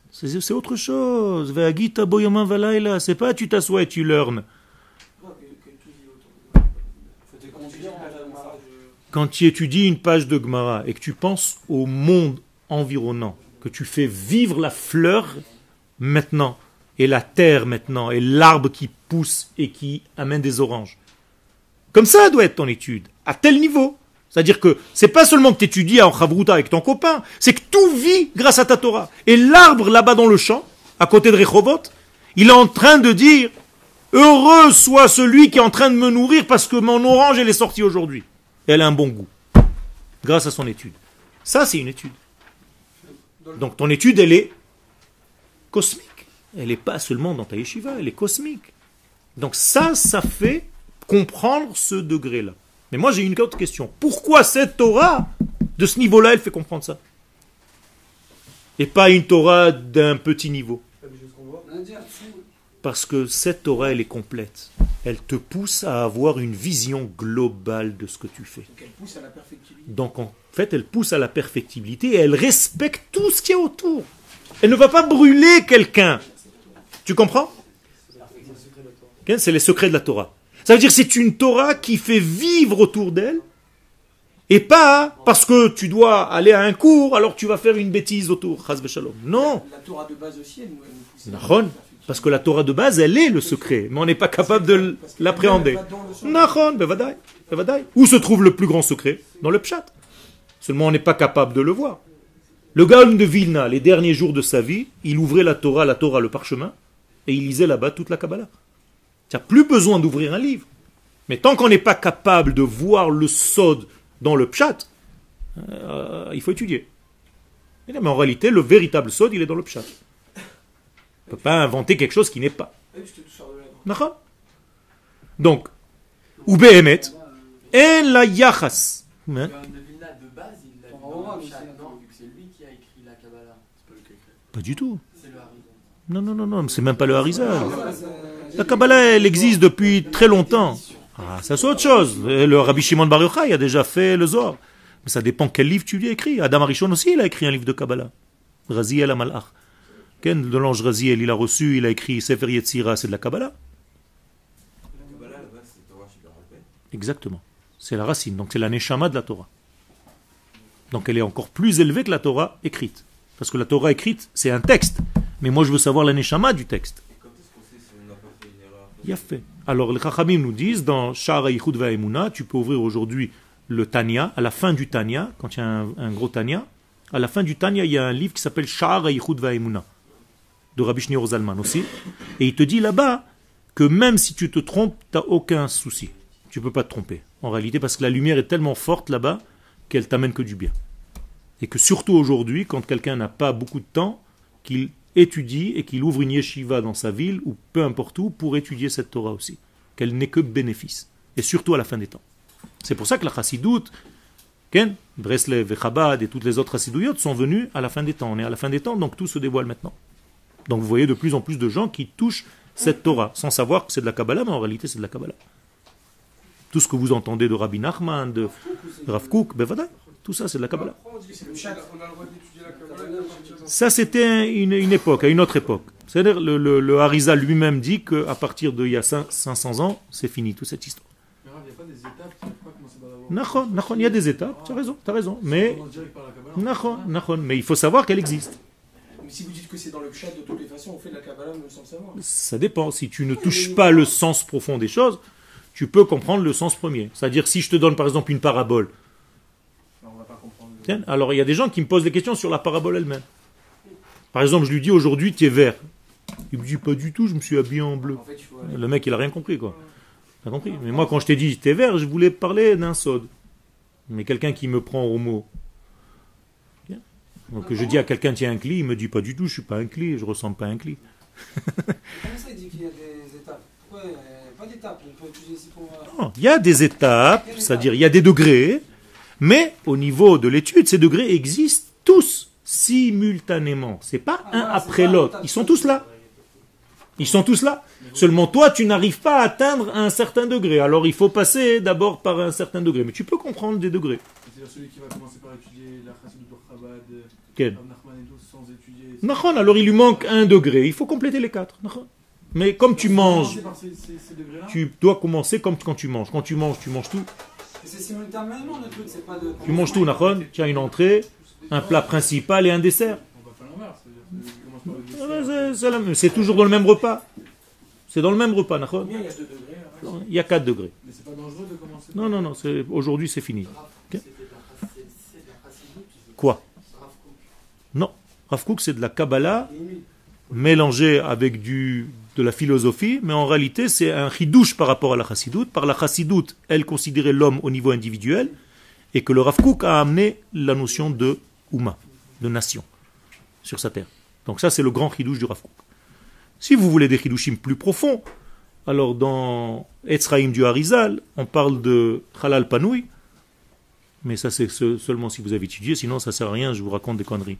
C'est autre chose. C'est pas tu t'assois et tu learnes. Quand tu étudies une page de Gemara et que tu penses au monde environnant, que tu fais vivre la fleur maintenant, et la terre maintenant, et l'arbre qui pousse et qui amène des oranges. Comme ça doit être ton étude, à tel niveau. C'est-à-dire que c'est pas seulement que tu étudies en Chavruta avec ton copain, c'est que tout vit grâce à ta Torah. Et l'arbre là-bas dans le champ, à côté de Rehovot, il est en train de dire Heureux soit celui qui est en train de me nourrir parce que mon orange elle est sortie aujourd'hui. Elle a un bon goût. Grâce à son étude. Ça, c'est une étude. Donc ton étude, elle est cosmique. Elle n'est pas seulement dans ta yeshiva, elle est cosmique. Donc ça, ça fait comprendre ce degré-là. Mais moi, j'ai une autre question. Pourquoi cette Torah, de ce niveau-là, elle fait comprendre ça? Et pas une Torah d'un petit niveau Parce que cette Torah, elle est complète. Elle te pousse à avoir une vision globale de ce que tu fais. Donc elle pousse à la perfectibilité. Donc en fait, elle pousse à la perfectibilité et elle respecte tout ce qu'il y a autour. Elle ne va pas brûler quelqu'un. Tu comprends? C'est les secrets de la Torah. Ça veut dire que c'est une Torah qui fait vivre autour d'elle et pas parce que tu dois aller à un cours, alors tu vas faire une bêtise autour. Non. La Torah de base aussi, elle nous, pousse. Parce que la Torah de base, elle est le secret, mais on n'est pas capable de l'appréhender. bevadai, bevadai. Où se trouve le plus grand secret? Dans le pshat. Seulement on n'est pas capable de le voir. Le Gaon de Vilna, les derniers jours de sa vie, il ouvrait la Torah, la Torah, le parchemin, et il lisait là-bas toute la Kabbalah. Tu n'as plus besoin d'ouvrir un livre. Mais tant qu'on n'est pas capable de voir le sod dans le pshat, euh, il faut étudier. Mais en réalité, le véritable sod, il est dans le pshat. On ne peut pas inventer quelque chose qui n'est pas. Donc, ou behemet, en la yachas. Hein? Pas du tout. Non, non, non, non, c'est même pas le Harizal. La Kabbalah, elle existe depuis très longtemps. Ah, ça c'est autre chose. Le Rabbi Shimon Bar Yochai a déjà fait le Zohar. Mais ça dépend quel livre tu lui écris. Adam Arishon aussi, il a écrit un livre de Kabbalah. Raziel Amalach. Ken, de l'ange Raziel, il a reçu, il a écrit Sefer Yetzira, c'est de la Kabbalah. Exactement. C'est la racine. Donc c'est la Neshama de la Torah. Donc elle est encore plus élevée que la Torah écrite. Parce que la Torah écrite, c'est un texte. Mais moi je veux savoir la Neshama du texte. Et quand est-ce qu'on sait si on n'a pas fait une erreur Il a fait. Alors les Chachamim nous disent dans Shara Yichud Va'emuna, tu peux ouvrir aujourd'hui le Tanya, à la fin du Tanya, quand il y a un, un gros Tanya, à la fin du Tanya, il y a un livre qui s'appelle Shara Yichud Va'emuna, de Rabbi Shneur Zalman aussi. Et il te dit là-bas que même si tu te trompes, tu n'as aucun souci. Tu peux pas te tromper. En réalité, parce que la lumière est tellement forte là-bas qu'elle t'amène que du bien. Et que surtout aujourd'hui, quand quelqu'un n'a pas beaucoup de temps, qu'il étudie et qu'il ouvre une yeshiva dans sa ville ou peu importe où pour étudier cette Torah aussi. Qu'elle n'est que bénéfice. Et surtout à la fin des temps. C'est pour ça que la chassidoute, Ken, Breslev et Chabad et toutes les autres chassidouillotes sont venues à la fin des temps. On est à la fin des temps, donc tout se dévoile maintenant. Donc vous voyez de plus en plus de gens qui touchent cette Torah sans savoir que c'est de la Kabbalah, mais en réalité c'est de la Kabbalah. Tout ce que vous entendez de Rabbi Nachman, de Rav Kook, ben voilà, tout ça c'est de la Kabbalah. Ça, c'était une, une époque, à une autre époque. C'est-à-dire, le, le, le Harizal lui-même dit qu'à partir d'il y a cinq- 500 ans, c'est fini, toute cette histoire. Mais il y a des étapes, tu as raison, tu as raison. Mais, nachon, nachon, mais il faut savoir qu'elle existe. Mais si vous dites que c'est dans le chat, de toutes les façons, on fait de la Kabbalah même sans savoir. Ça dépend. Si tu ne touches pas le sens profond des choses, tu peux comprendre le sens premier. C'est-à-dire, si je te donne par exemple une parabole, alors il y a des gens qui me posent des questions sur la parabole elle-même. Par exemple, je lui dis aujourd'hui, tu es vert. Il me dit pas du tout, je me suis habillé en bleu. En fait, Le mec, il a rien compris, quoi. T'as compris? Mais moi, quand je t'ai dit t'es vert, je voulais parler d'un sod. Mais quelqu'un qui me prend au mot. Bien. Donc je dis à quelqu'un tiens un cli, il me dit pas du tout, je suis pas un cli, je ressemble pas à un cli. Comment ça, il dit qu'il y a des étapes? Pourquoi il n'y a pas d'étapes On peut utiliser ici pour. Non, il y a des étapes, c'est-à-dire il y a des degrés, mais au niveau de l'étude, ces degrés existent tous simultanément. C'est pas Ah, un voilà, après l'autre. Ils sont tous là. Ils sont tous là. Seulement toi, tu n'arrives pas à atteindre un certain degré. Alors il faut passer d'abord par un certain degré. Mais tu peux comprendre des degrés. C'est-à-dire celui qui va commencer par étudier la Quel? Sans étudier. Alors il lui manque un degré. Il faut compléter les quatre. Mais comme tu manges, ces, ces, ces tu dois commencer comme quand tu manges. Quand tu manges, tu manges tout. Et c'est simultanément le truc, c'est pas de. Tu manges tout, Nachon. Tu as une entrée, un plat principal et un dessert. On va faire l'inverse. C'est-à-dire que tu commences par le Ah c'est- toujours dans le même repas. C'est dans le même repas, Nachon. Combien il y a deux degrés hein Non, Il y a 4 degrés. Mais c'est pas dangereux de commencer Non, non, non, c'est- aujourd'hui c'est fini. Quoi? Non. Rav Kook, c'est de la Kabbalah mélangée avec du, de la philosophie, mais en réalité c'est un chidouche par rapport à la chassidoute. Par la chassidoute, elle considérait l'homme au niveau individuel, et que le Rav Kook a amené la notion de Ouma, de nation, sur sa terre. Donc ça c'est le grand chidouche du Rav Kook. Si vous voulez des chidushim plus profonds, alors dans Etzraïm du Harizal, on parle de Halal Panoui, mais ça c'est se- seulement si vous avez étudié, sinon ça sert à rien, je vous raconte des conneries.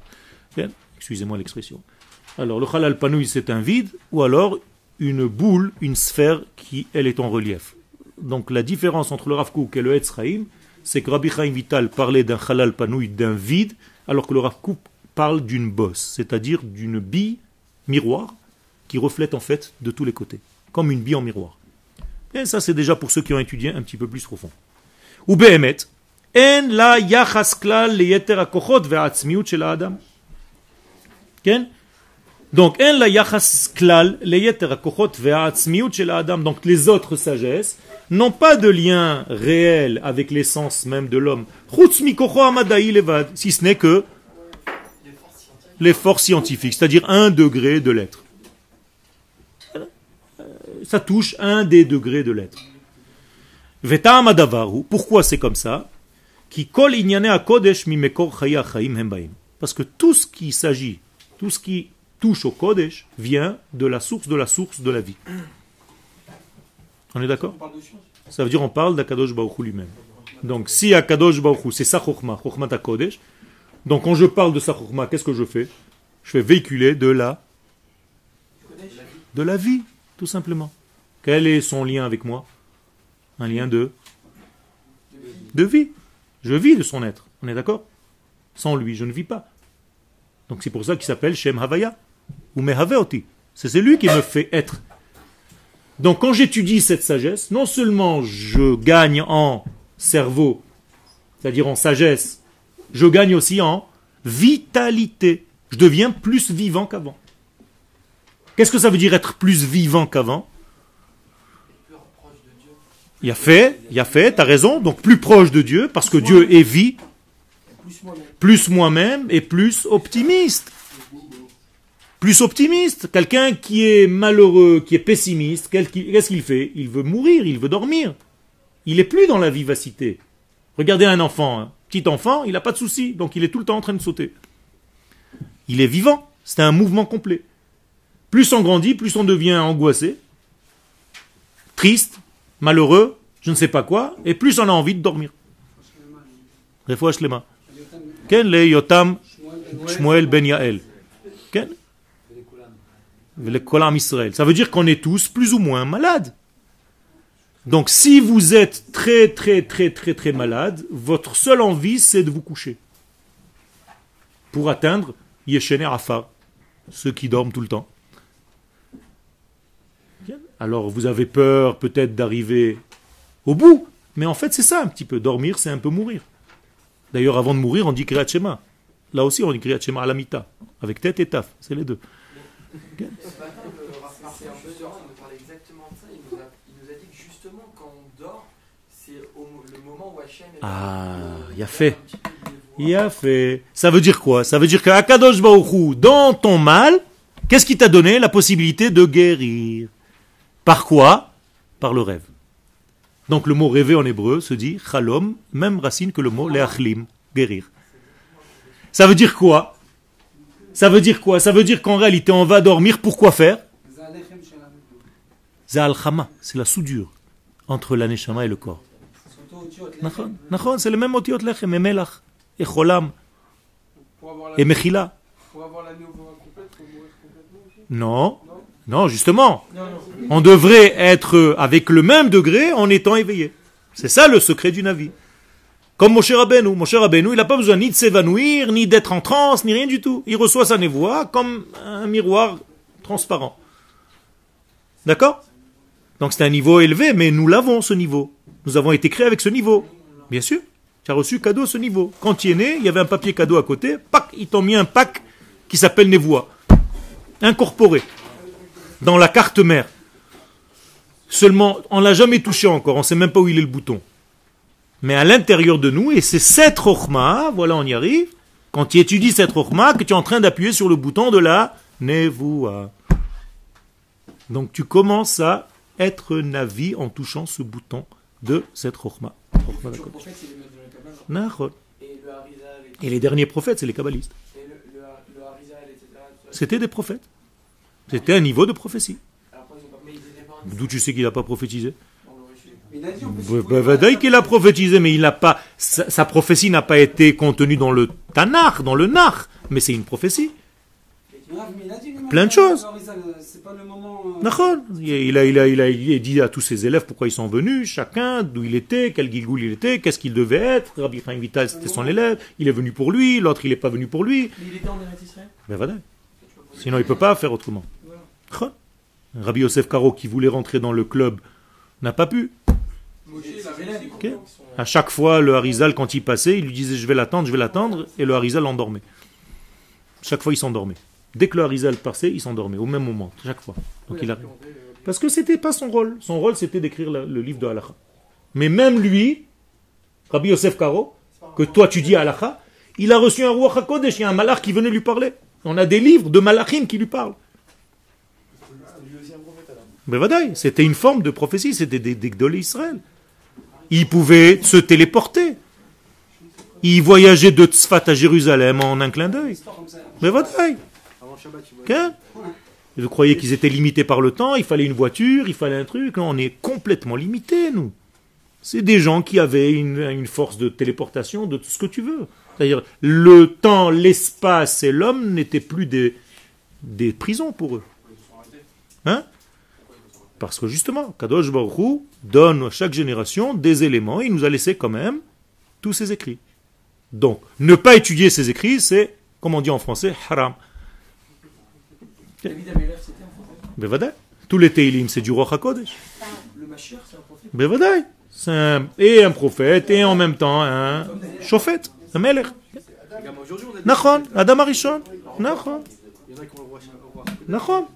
Excusez-moi l'expression. Alors le Halal Panoui c'est un vide, ou alors une boule, une sphère qui elle est en relief. Donc la différence entre le Rav Kook et le Etzraïm, c'est que Rabbi Chaim Vital parlait d'un Halal Panoui, d'un vide, alors que le Rav Kook parle d'une bosse, c'est-à-dire d'une bille miroir qui reflète en fait de tous les côtés, comme une bille en miroir. Et ça, c'est déjà pour ceux qui ont étudié un petit peu plus profond. Ou behemet, en la yachas klal leyeter hakochot ve'atzmiut shel ha'adam. Donc, en la yachas klal ha'adam. Donc, les autres sagesses n'ont pas de lien réel avec l'essence même de l'homme. Si ce n'est que l'effort scientifique, c'est-à-dire un degré de l'être. Euh, Ça touche un des degrés de l'être. Pourquoi c'est comme ça? Parce que tout ce qui s'agit, tout ce qui touche au kodesh vient de la source de la source de la vie. On est d'accord? Ça veut dire on parle d'Akadosh Baruch lui-même. Donc si Akadosh Baruch c'est sa chokma ta kodesh, donc quand je parle de sa qu'est-ce que je fais? Je fais véhiculer de la, de la vie, tout simplement. Quel est son lien avec moi? Un lien de, de vie. Je vis de son être, on est d'accord? Sans lui, je ne vis pas. Donc c'est pour ça qu'il s'appelle Shem Havaya, ou. C'est celui qui me fait être. Donc quand j'étudie cette sagesse, non seulement je gagne en cerveau, c'est-à-dire en sagesse, je gagne aussi en vitalité. Je deviens plus vivant qu'avant. Qu'est-ce que ça veut dire être plus vivant qu'avant? Il a fait, il a fait, t'as raison, donc plus proche de Dieu, parce que Dieu est vie, plus moi-même et plus optimiste plus optimiste. Quelqu'un qui est malheureux, qui est pessimiste, qu'est-ce qu'il fait? Il veut mourir, il veut dormir. Il n'est plus dans la vivacité. Regardez un enfant, un petit enfant, il n'a pas de soucis, donc il est tout le temps en train de sauter. Il est vivant, c'est un mouvement complet. Plus on grandit, plus on devient angoissé, triste, malheureux, je ne sais pas quoi, et plus on a envie de dormir. Ken. Ça veut dire qu'on est tous plus ou moins malades. Donc si vous êtes très très très très très malade, votre seule envie c'est de vous coucher. Pour atteindre Yeshene Rafa, ceux qui dorment tout le temps. Alors vous avez peur peut-être d'arriver au bout, mais en fait c'est ça un petit peu. Dormir c'est un peu mourir. D'ailleurs avant de mourir on dit Kriyat Shema. Là aussi on dit Kriyat Shema à la mita, avec tête et taf, c'est les deux. Ce matin, le il nous parlait exactement de ça. Il nous a, il nous a dit que justement, quand on dort, c'est le moment où Hachem est Ah, il a fait. un petit peu, il a fait. Ça veut dire quoi? Ça veut dire qu'à Kadosh Baruchou, dans ton mal, qu'est-ce qui t'a donné la possibilité de guérir? Par quoi? Par le rêve. Donc le mot rêver en hébreu se dit chalom, même racine que le mot leachlim, guérir. Ça veut dire quoi? Ça veut dire quoi? Ça veut dire qu'en réalité, on va dormir pour quoi faire c'est la soudure entre la neshama et le corps. C'est le même otiot lechem et melach et cholam. Non, non, justement. On devrait être avec le même degré en étant éveillé. C'est ça le secret du navire. Comme Moshe Rabbeinu. Moshe Rabbeinu, il n'a pas besoin ni de s'évanouir, ni d'être en transe, ni rien du tout. Il reçoit sa névoie comme un miroir transparent. D'accord? Donc c'est un niveau élevé, mais nous l'avons ce niveau. Nous avons été créés avec ce niveau. Bien sûr. Tu as reçu cadeau ce niveau. Quand tu es né, il y avait un papier cadeau à côté. Pac, ils t'ont mis un pack qui s'appelle névoie. Incorporé dans la carte mère. Seulement, on l'a jamais touché encore, on ne sait même pas où il est le bouton. Mais à l'intérieur de nous, et c'est cette rochma, voilà, on y arrive, quand tu étudies cette rochma, que tu es en train d'appuyer sur le bouton de la nevoa. Donc tu commences à être navi en touchant ce bouton de cette rochma. Et les derniers prophètes, c'est les kabbalistes. C'était des prophètes. C'était un niveau de prophétie. D'où tu sais qu'il n'a pas prophétisé? A bah, qu'il a prophétisé, mais il n'a pas, sa, sa prophétie n'a pas été contenue dans le Tanakh, dans le Nar, mais c'est une prophétie. A Plein de euh, choses. Euh, euh. Il a, il, a, il, a, il a dit à tous ses élèves pourquoi ils sont venus, chacun, d'où il était, quel Gilgoul il était, qu'est-ce qu'il devait être. Rabbi Chaim Vital, c'était son élève. Il est venu pour lui, l'autre, il n'est pas venu pour lui. Mais il était en. Ben. Sinon, il ne peut pas faire autrement. Rabbi Yosef Karo, qui voulait rentrer dans le club, n'a pas pu. À chaque fois, le Harizal, quand il passait, il lui disait je vais l'attendre, je vais l'attendre, et le Harizal endormait. Chaque fois, il s'endormait. Dès que le Harizal passait, il s'endormait, au même moment, chaque fois. Donc il arrive. Parce que c'était pas son rôle. Son rôle, c'était d'écrire le livre de Halacha. Mais même lui, Rabbi Yosef Karo, que toi tu dis Halacha, il a reçu un roi HaKodesh, il y a un malach qui venait lui parler. On a des livres de malachim qui lui parlent. Mais c'était une forme de prophétie, c'était des, des Gdolé Israël. Il pouvait se téléporter. Il voyageait de Tzfat à Jérusalem en un clin d'œil. Mais vois. Qu'un Vous croyez qu'ils étaient limités par le temps, il fallait une voiture, il fallait un truc. On est complètement limités, nous. C'est des gens qui avaient une, force de téléportation, de tout ce que tu veux. C'est-à-dire, le temps, l'espace et l'homme n'étaient plus des, prisons pour eux. Hein? Parce que justement, Kadosh Baruch donne à chaque génération des éléments, il nous a laissé quand même tous ses écrits. Donc, ne pas étudier ses écrits, c'est, comme on dit en français, haram. Tous les Teilim, c'est du Roi HaKodesh. Le Mashiach, c'est un prophète? Bevadai. C'est un, et un prophète, et en même temps un chauffette, un melech. Nachon, Adam Arishon. Nachon.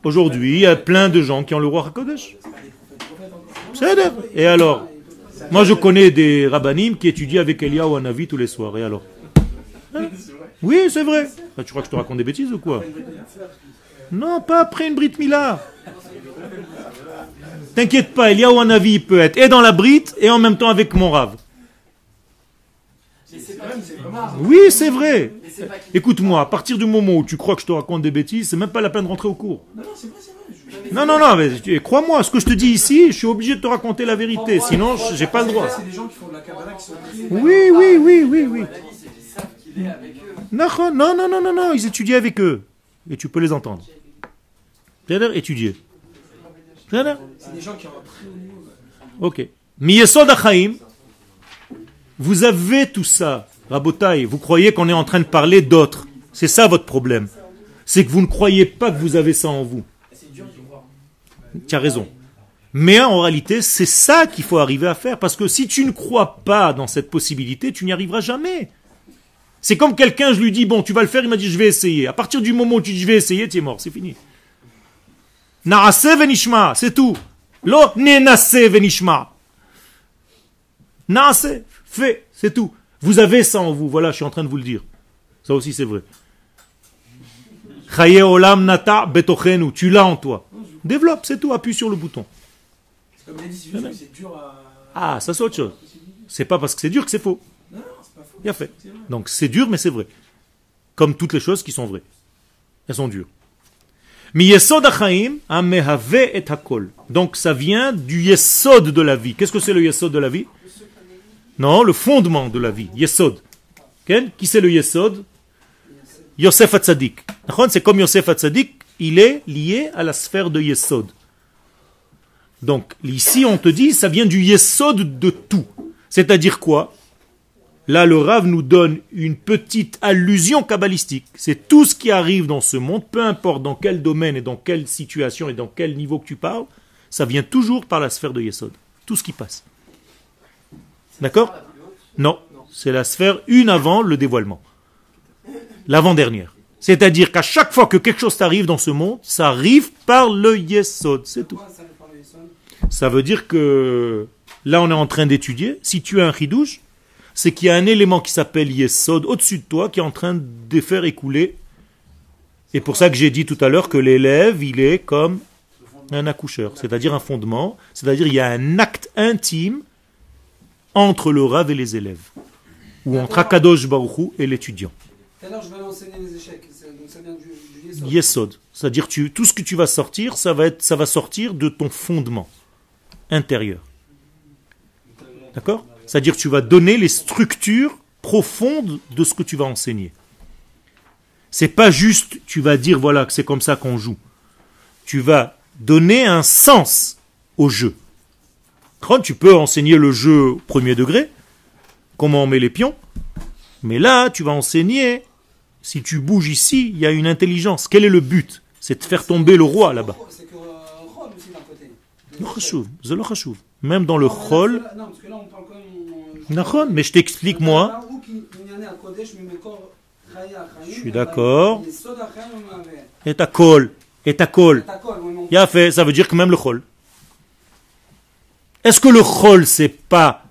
Aujourd'hui, il y a plein de gens qui ont le Roi HaKodesh. C'est pas des prophètes, prophètes encore. C'est Et alors Moi, je connais des rabbinim qui étudient avec Elia ou Anavi tous les soirs. Et alors Hein Oui, c'est vrai. Ah, tu crois que je te raconte des bêtises ou quoi Non, pas après une Brit Mila. T'inquiète pas, Elia ou Anavi peut être et dans la Brit et en même temps avec mon rave. Oui, c'est vrai. Écoute-moi, à partir du moment où tu crois que je te raconte des bêtises, c'est même pas la peine de rentrer au cours. Non, non, c'est vrai, c'est vrai. Non, non, non, mais crois-moi, ce que je te dis ici, je suis obligé de te raconter la vérité, sinon j'ai pas le droit. C'est des gens qui font de la Kabbalah qui sont. Oui, oui, oui, oui, oui. Non, non, non, non, non, non, ils étudiaient avec eux. Et tu peux les entendre. C'est-à-dire étudier. C'est-à-dire C'est des gens qui ont niveau. Ok. Miyesod Achaim, vous avez tout ça. Rabotai, vous croyez qu'on est en train de parler d'autres. C'est ça votre problème. C'est que vous ne croyez pas que vous avez ça en vous. C'est dur d'y voir. Tu as raison. Mais en réalité, c'est ça qu'il faut arriver à faire. Parce que si tu ne crois pas dans cette possibilité, tu n'y arriveras jamais. C'est comme quelqu'un, je lui dis, bon, tu vas le faire, il m'a dit, je vais essayer. À partir du moment où tu dis, je vais essayer, tu es mort, c'est fini. Naase venishma, c'est tout. Lo nenase venishma. Naase, fais, c'est tout. Vous avez ça en vous, voilà, je suis en train de vous le dire. Ça aussi, c'est vrai. Olam nata tu l'as en toi. Développe, c'est tout, appuie sur le bouton. C'est comme il a dit, c'est juste que c'est dur à. Ah, ça c'est autre chose. C'est pas parce que c'est dur que c'est faux. Non, non, c'est pas faux. Bien fait. Donc c'est dur, mais c'est vrai. Comme toutes les choses qui sont vraies. Elles sont dures. Donc ça vient du yesod de la vie. Qu'est-ce que c'est le yesod de la vie? Non, le fondement de la vie. Yesod. Qui c'est le yesod? Yosef Hatzadik. C'est comme Yosef Hatzadik, il est lié à la sphère de yesod. Donc ici on te dit, ça vient du yesod de tout. C'est-à-dire quoi? Là, le Rav nous donne une petite allusion kabbalistique. C'est tout ce qui arrive dans ce monde, peu importe dans quel domaine et dans quelle situation et dans quel niveau que tu parles, ça vient toujours par la sphère de Yesod. Tout ce qui passe. D'accord? Non, c'est la sphère une avant le dévoilement. L'avant-dernière. C'est-à-dire qu'à chaque fois que quelque chose t'arrive dans ce monde, ça arrive par le Yesod. C'est tout. Ça veut dire que là, on est en train d'étudier. Si tu as un chidouche, c'est qu'il y a un élément qui s'appelle Yesod au-dessus de toi qui est en train de faire écouler. Et pour ça que j'ai dit tout à l'heure que l'élève, il est comme un accoucheur, c'est-à-dire un fondement, c'est-à-dire il y a un acte intime entre le rave et les élèves, ou entre Akadosh Baruchou et l'étudiant. Tout à l'heure, je vais enseigner les échecs. Yesod. C'est-à-dire tout ce que tu vas sortir, ça va, être, ça va sortir de ton fondement intérieur. D'accord? C'est-à-dire tu vas donner les structures profondes de ce que tu vas enseigner. C'est pas juste tu vas dire voilà que c'est comme ça qu'on joue. Tu vas donner un sens au jeu. Quand tu peux enseigner le jeu premier degré, comment on met les pions, mais là tu vas enseigner si tu bouges ici, il y a une intelligence. Quel est le but? C'est de faire tomber le roi là-bas. Même dans le chol. Mais je t'explique moi. Je suis d'accord. Et ta colle. Et ta colle. fait, ça veut dire que même le chol. Est-ce que le chol, c'est pas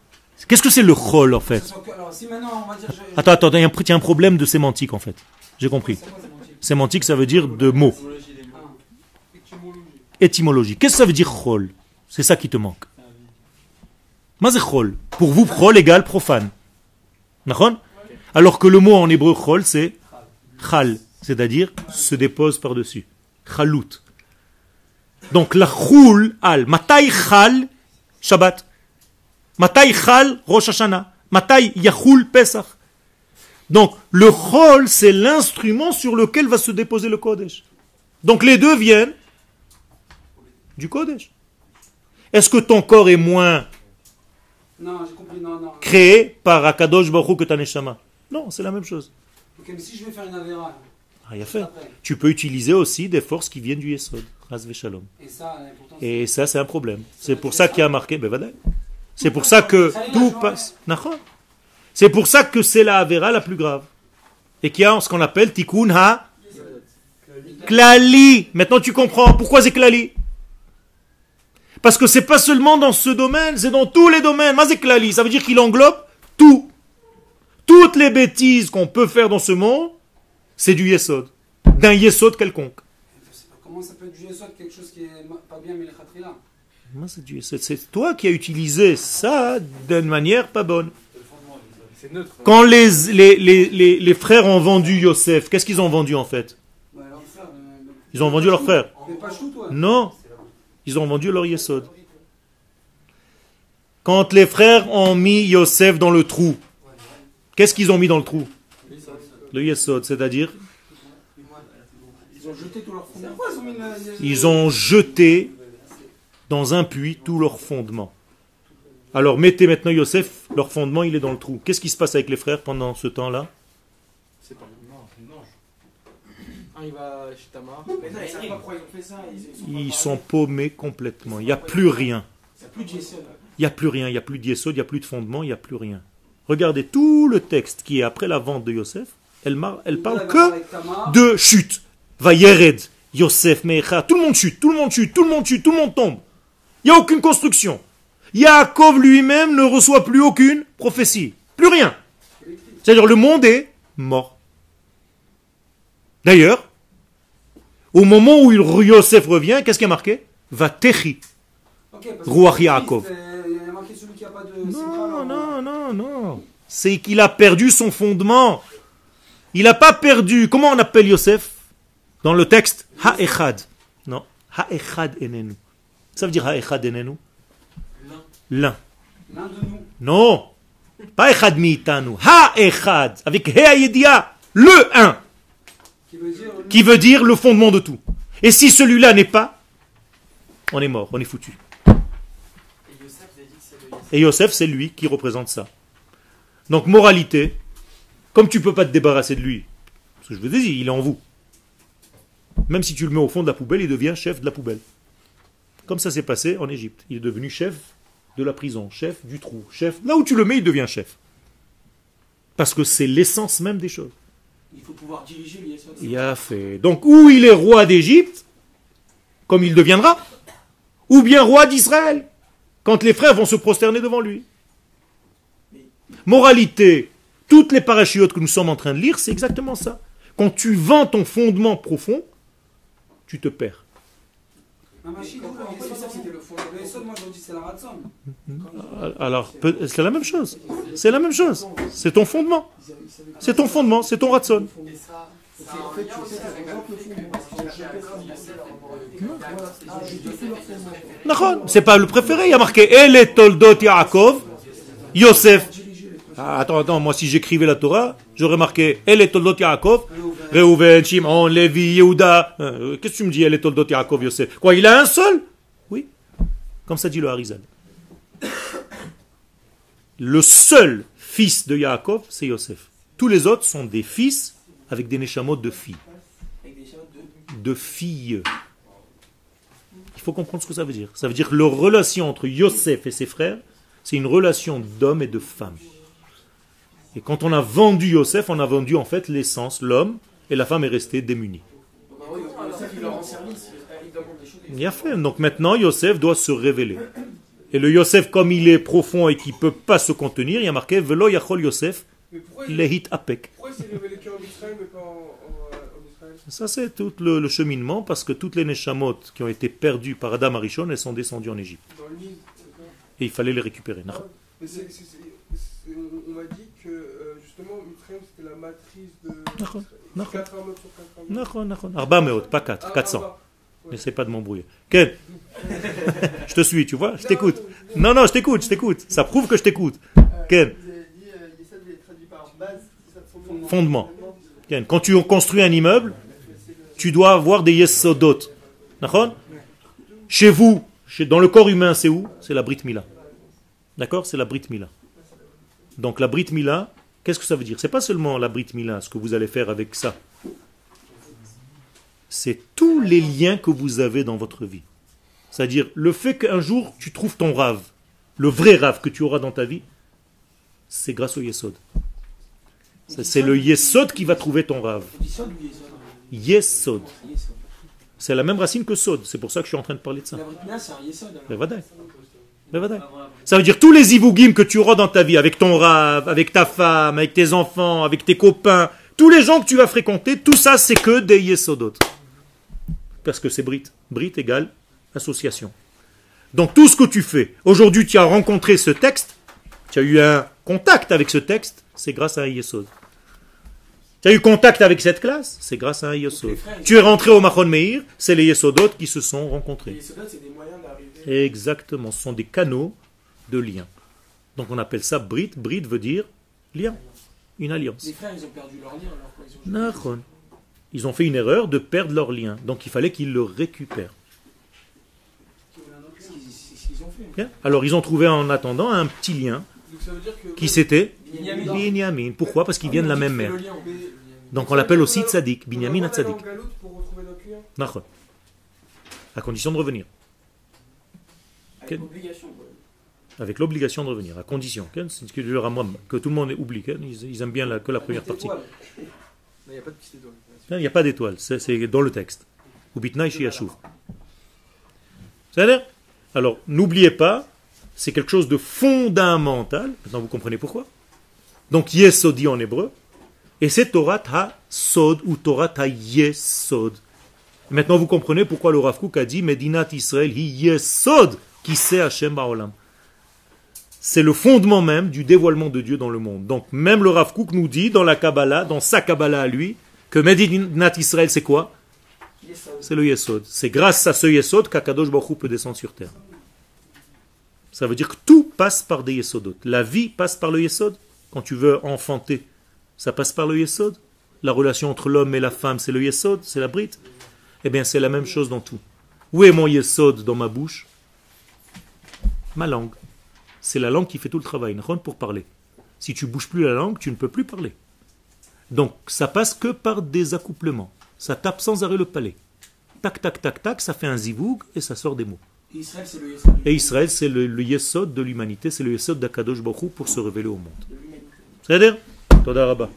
Qu'est-ce que c'est le chol en fait? Ce soit que- Alors, si maintenant, on va dire. je- je- Attends, attends, il y a un, il y a un problème de sémantique en fait. J'ai compris. Sémantique, ça veut dire de mots. Étymologie. Qu'est-ce que ça veut dire chol? C'est ça qui te manque. Pour vous, chol égale profane. Alors que le mot en hébreu chol, c'est chal, c'est-à-dire se dépose par-dessus. Chalout. Donc la choul al. Matai chal Shabbat. Matai chal Rosh Hashanah. Matai yachul Pesach. Donc le chol, c'est l'instrument sur lequel va se déposer le Kodesh. Donc les deux viennent du Kodesh. Est-ce que ton corps est moins Non, j'ai compris, non, non. créé par Akadosh Baruch que ta neshama? Non, c'est la même chose. Ok, mais si je vais faire une avéra, Ah, a fait. Tu peux utiliser aussi des forces qui viennent du Yesod. Shalom. et ça, c'est- un problème. C'est pour ça qu'il y a marqué, ben voilà. C'est pour ça que tout passe. C'est pour ça que c'est la Avera la plus grave. Et qu'il y a ce qu'on appelle Tikkun Ha Klali. Maintenant tu comprends pourquoi c'est Klali. Parce que c'est pas seulement dans ce domaine, c'est dans tous les domaines. Mazeklali, ça veut dire qu'il englobe tout. Toutes les bêtises qu'on peut faire dans ce monde, c'est du yesod. D'un yesod quelconque. Je sais pas Comment ça peut être du yesod, quelque chose qui est pas bien, mais le khatrila Moi, c'est toi qui as utilisé ça d'une manière pas bonne. Neutre. Quand les, les, les, les, les frères ont vendu Yosef, qu'est-ce qu'ils ont vendu en fait? Frère, euh, Ils ont vendu leur frère. Non, ils ont vendu leur Yesod. Quand les frères ont mis Yosef dans le trou, qu'est-ce qu'ils ont mis dans le trou? Le Yesod, c'est-à-dire? Ils ont jeté dans un puits tout leur fondement. Alors mettez maintenant Yosef, leur fondement il est dans le trou. Qu'est-ce qui se passe avec les frères pendant ce temps-là? Ils sont paumés complètement. Il n'y a plus rien. Il n'y a plus rien, il n'y a plus il n'y a plus de fondement, il n'y a plus rien. Regardez tout le texte qui est après la vente de Yosef, elle, mar- elle parle que de chute. Va Yered, Yosef, Mecha, tout le monde chute, tout le monde chute, tout le monde chute, tout le monde tombe. Il n'y a aucune construction. Yaakov lui-même ne reçoit plus aucune prophétie. Plus rien. C'est-à-dire le monde est mort. D'ailleurs, au moment où il- Yosef revient, qu'est-ce qui est marqué? Va Techi. Ok, parce que Ruach Yaakov. Euh, a Non, non, non, non. C'est qu'il a perdu son fondement. Il n'a pas perdu. Comment on appelle Yosef? Dans le texte, Ha-Echad. Non, Ha-Echad enenu. Ça veut dire Ha-Echad enenu L'un. L'un de nous. Non, pas Echad mi'itanu. Ha-Echad. Avec He-Ayedia. Le un. Qui veut dire. Qui veut dire le fondement de tout. Et si celui-là n'est pas, on est mort, on est foutu. Et Yosef, c'est lui qui représente ça. Donc, moralité, comme tu peux pas te débarrasser de lui, parce que je vous ai dit, il est en vous. Même si tu le mets au fond de la poubelle, il devient chef de la poubelle. Comme ça s'est passé en Égypte. Il est devenu chef de la prison, chef du trou, chef. Là où tu le mets, il devient chef. Parce que c'est l'essence même des choses. Il faut pouvoir diriger. Il a fait. Donc, ou il est roi d'Égypte, comme il deviendra, ou bien roi d'Israël, quand les frères vont se prosterner devant lui. Moralité, toutes les parachutes que nous sommes en train de lire, c'est exactement ça. Quand tu vends ton fondement profond, tu te perds. Alors, peut- c'est la même chose. C'est la même chose. C'est ton fondement. C'est ton fondement, c'est ton ratson. Et c'est et pas le préféré. Il y a marqué El Toldot Yaakov, Yosef. Ah, attends, attends, moi si j'écrivais la Torah, j'aurais marqué El Toldot Yaakov, Reuven, Shimon, Lévi, Yehuda. Euh, Qu'est-ce que tu me dis, El Toldot Yaakov, Yosef? Quoi, il a un seul? Oui. Comme ça dit le Harizal. Le seul fils de Yaakov, c'est Yosef. Tous les autres sont des fils avec des neshamot de filles. De filles. Il faut comprendre ce que ça veut dire. Ça veut dire que leur relation entre Yosef et ses frères, c'est une relation d'homme et de femme. Et quand on a vendu Yosef, on a vendu en fait l'essence, l'homme, et la femme est restée démunie. Il a fait. Donc maintenant, Yosef doit se révéler. Et le Yosef, comme il est profond et qu'il ne peut pas se contenir, il y a marqué Velo Yachol Yosef Lehit Apek. Ça, c'est tout le, le cheminement parce que toutes les Neshamot qui ont été perdues par Adam Arishon, elles sont descendues en Égypte. Et il fallait les récupérer. C'est- on, m'a dit justement Mitzrayim c'était la matrice de. D'accord, d'accord. 4 sur 4 Nachon, nachon. Arba meot, pas 4, 400. Ah, N'essaie pas de m'embrouiller. Ken, je te suis, tu vois, je t'écoute. Non, non, je t'écoute, je t'écoute. Ça prouve que je t'écoute. Ken, euh, ça, fondement. Ken, quand tu construis un immeuble, tu dois avoir des yesodot. Nachon Chez vous, dans le corps humain, c'est où? C'est la Brit Mila. D'accord? C'est la Brit Mila. Donc la Brit Mila, qu'est-ce que ça veut dire? C'est pas seulement la Brit Mila, ce que vous allez faire avec ça. C'est tous les liens que vous avez dans votre vie. C'est-à-dire le fait qu'un jour tu trouves ton rave, le vrai rave que tu auras dans ta vie, c'est grâce au Yesod. C'est le Yesod qui va trouver ton rave. Yesod. C'est la même racine que Sod. C'est pour ça que je suis en train de parler de ça. La c'est un Yesod. Ça veut dire tous les ivougim que tu auras dans ta vie, avec ton rave, avec ta femme, avec tes enfants, avec tes copains, tous les gens que tu vas fréquenter, tout ça c'est que des yesodot. Parce que c'est Brit. Brit égale association. Donc tout ce que tu fais, aujourd'hui tu as rencontré ce texte, tu as eu un contact avec ce texte, c'est grâce à un yesod. Tu as eu contact avec cette classe, c'est grâce à un yesod. Tu es rentré au Machon Meir, c'est les yesodot qui se sont Les rencontrés. Yesodot, c'est des moyens. Exactement, ce sont des canaux de lien. Donc on appelle ça Brit. Brit veut dire lien, une alliance. Les frères, ils ont perdu leur lien alors ils ont. Ils ont fait une erreur de perdre leur lien, donc il fallait qu'ils le récupèrent. Bien Alors ils ont trouvé en attendant un petit lien qui c'était Binyamin. Pourquoi? Parce qu'ils viennent de la même mère. Donc on l'appelle aussi Tzadik, Binyamin à Tzadik. À condition de revenir. Avec l'obligation de revenir, à condition. ok C'est ce que tout le monde oublie. Ils, aiment bien la- que la première Avec partie. il n'y a pas de petite étoile. Il n'y a pas d'étoile, c'est dans le texte. C'est-à-dire Alors, n'oubliez pas, c'est quelque chose de fondamental. Maintenant, vous comprenez pourquoi. Donc, yesodi en hébreu. Et c'est Torah ha-sod ou Torah ha-yesod. Maintenant, vous comprenez pourquoi le Rav Kook a dit Medinat Israël hi yesod qui sait Hashem ba'olam. C'est le fondement même du dévoilement de Dieu dans le monde. Donc, même le Rav Kook nous dit dans la Kabbalah, dans sa Kabbalah à lui, que Medinat Israël, c'est quoi? C'est le Yesod. C'est grâce à ce Yesod qu'Akadosh Baruch Hu peut descendre sur terre. Ça veut dire que tout passe par des Yesodot. La vie passe par le Yesod. Quand tu veux enfanter, ça passe par le Yesod. La relation entre l'homme et la femme, c'est le Yesod, c'est la brite. Eh bien, c'est la même chose dans tout. Où est mon Yesod dans ma bouche? Ma langue. C'est la langue qui fait tout le travail, pour parler. Si tu bouges plus la langue, tu ne peux plus parler. Donc, ça passe que par des accouplements. Ça tape sans arrêt le palais. Tac, tac, tac, tac, ça fait un zivoug et ça sort des mots. Et Israël, c'est le Yesod. Le, de l'humanité, c'est le yesod d'Akadosh Baruch pour se révéler au monde. C'est-à-dire Toda.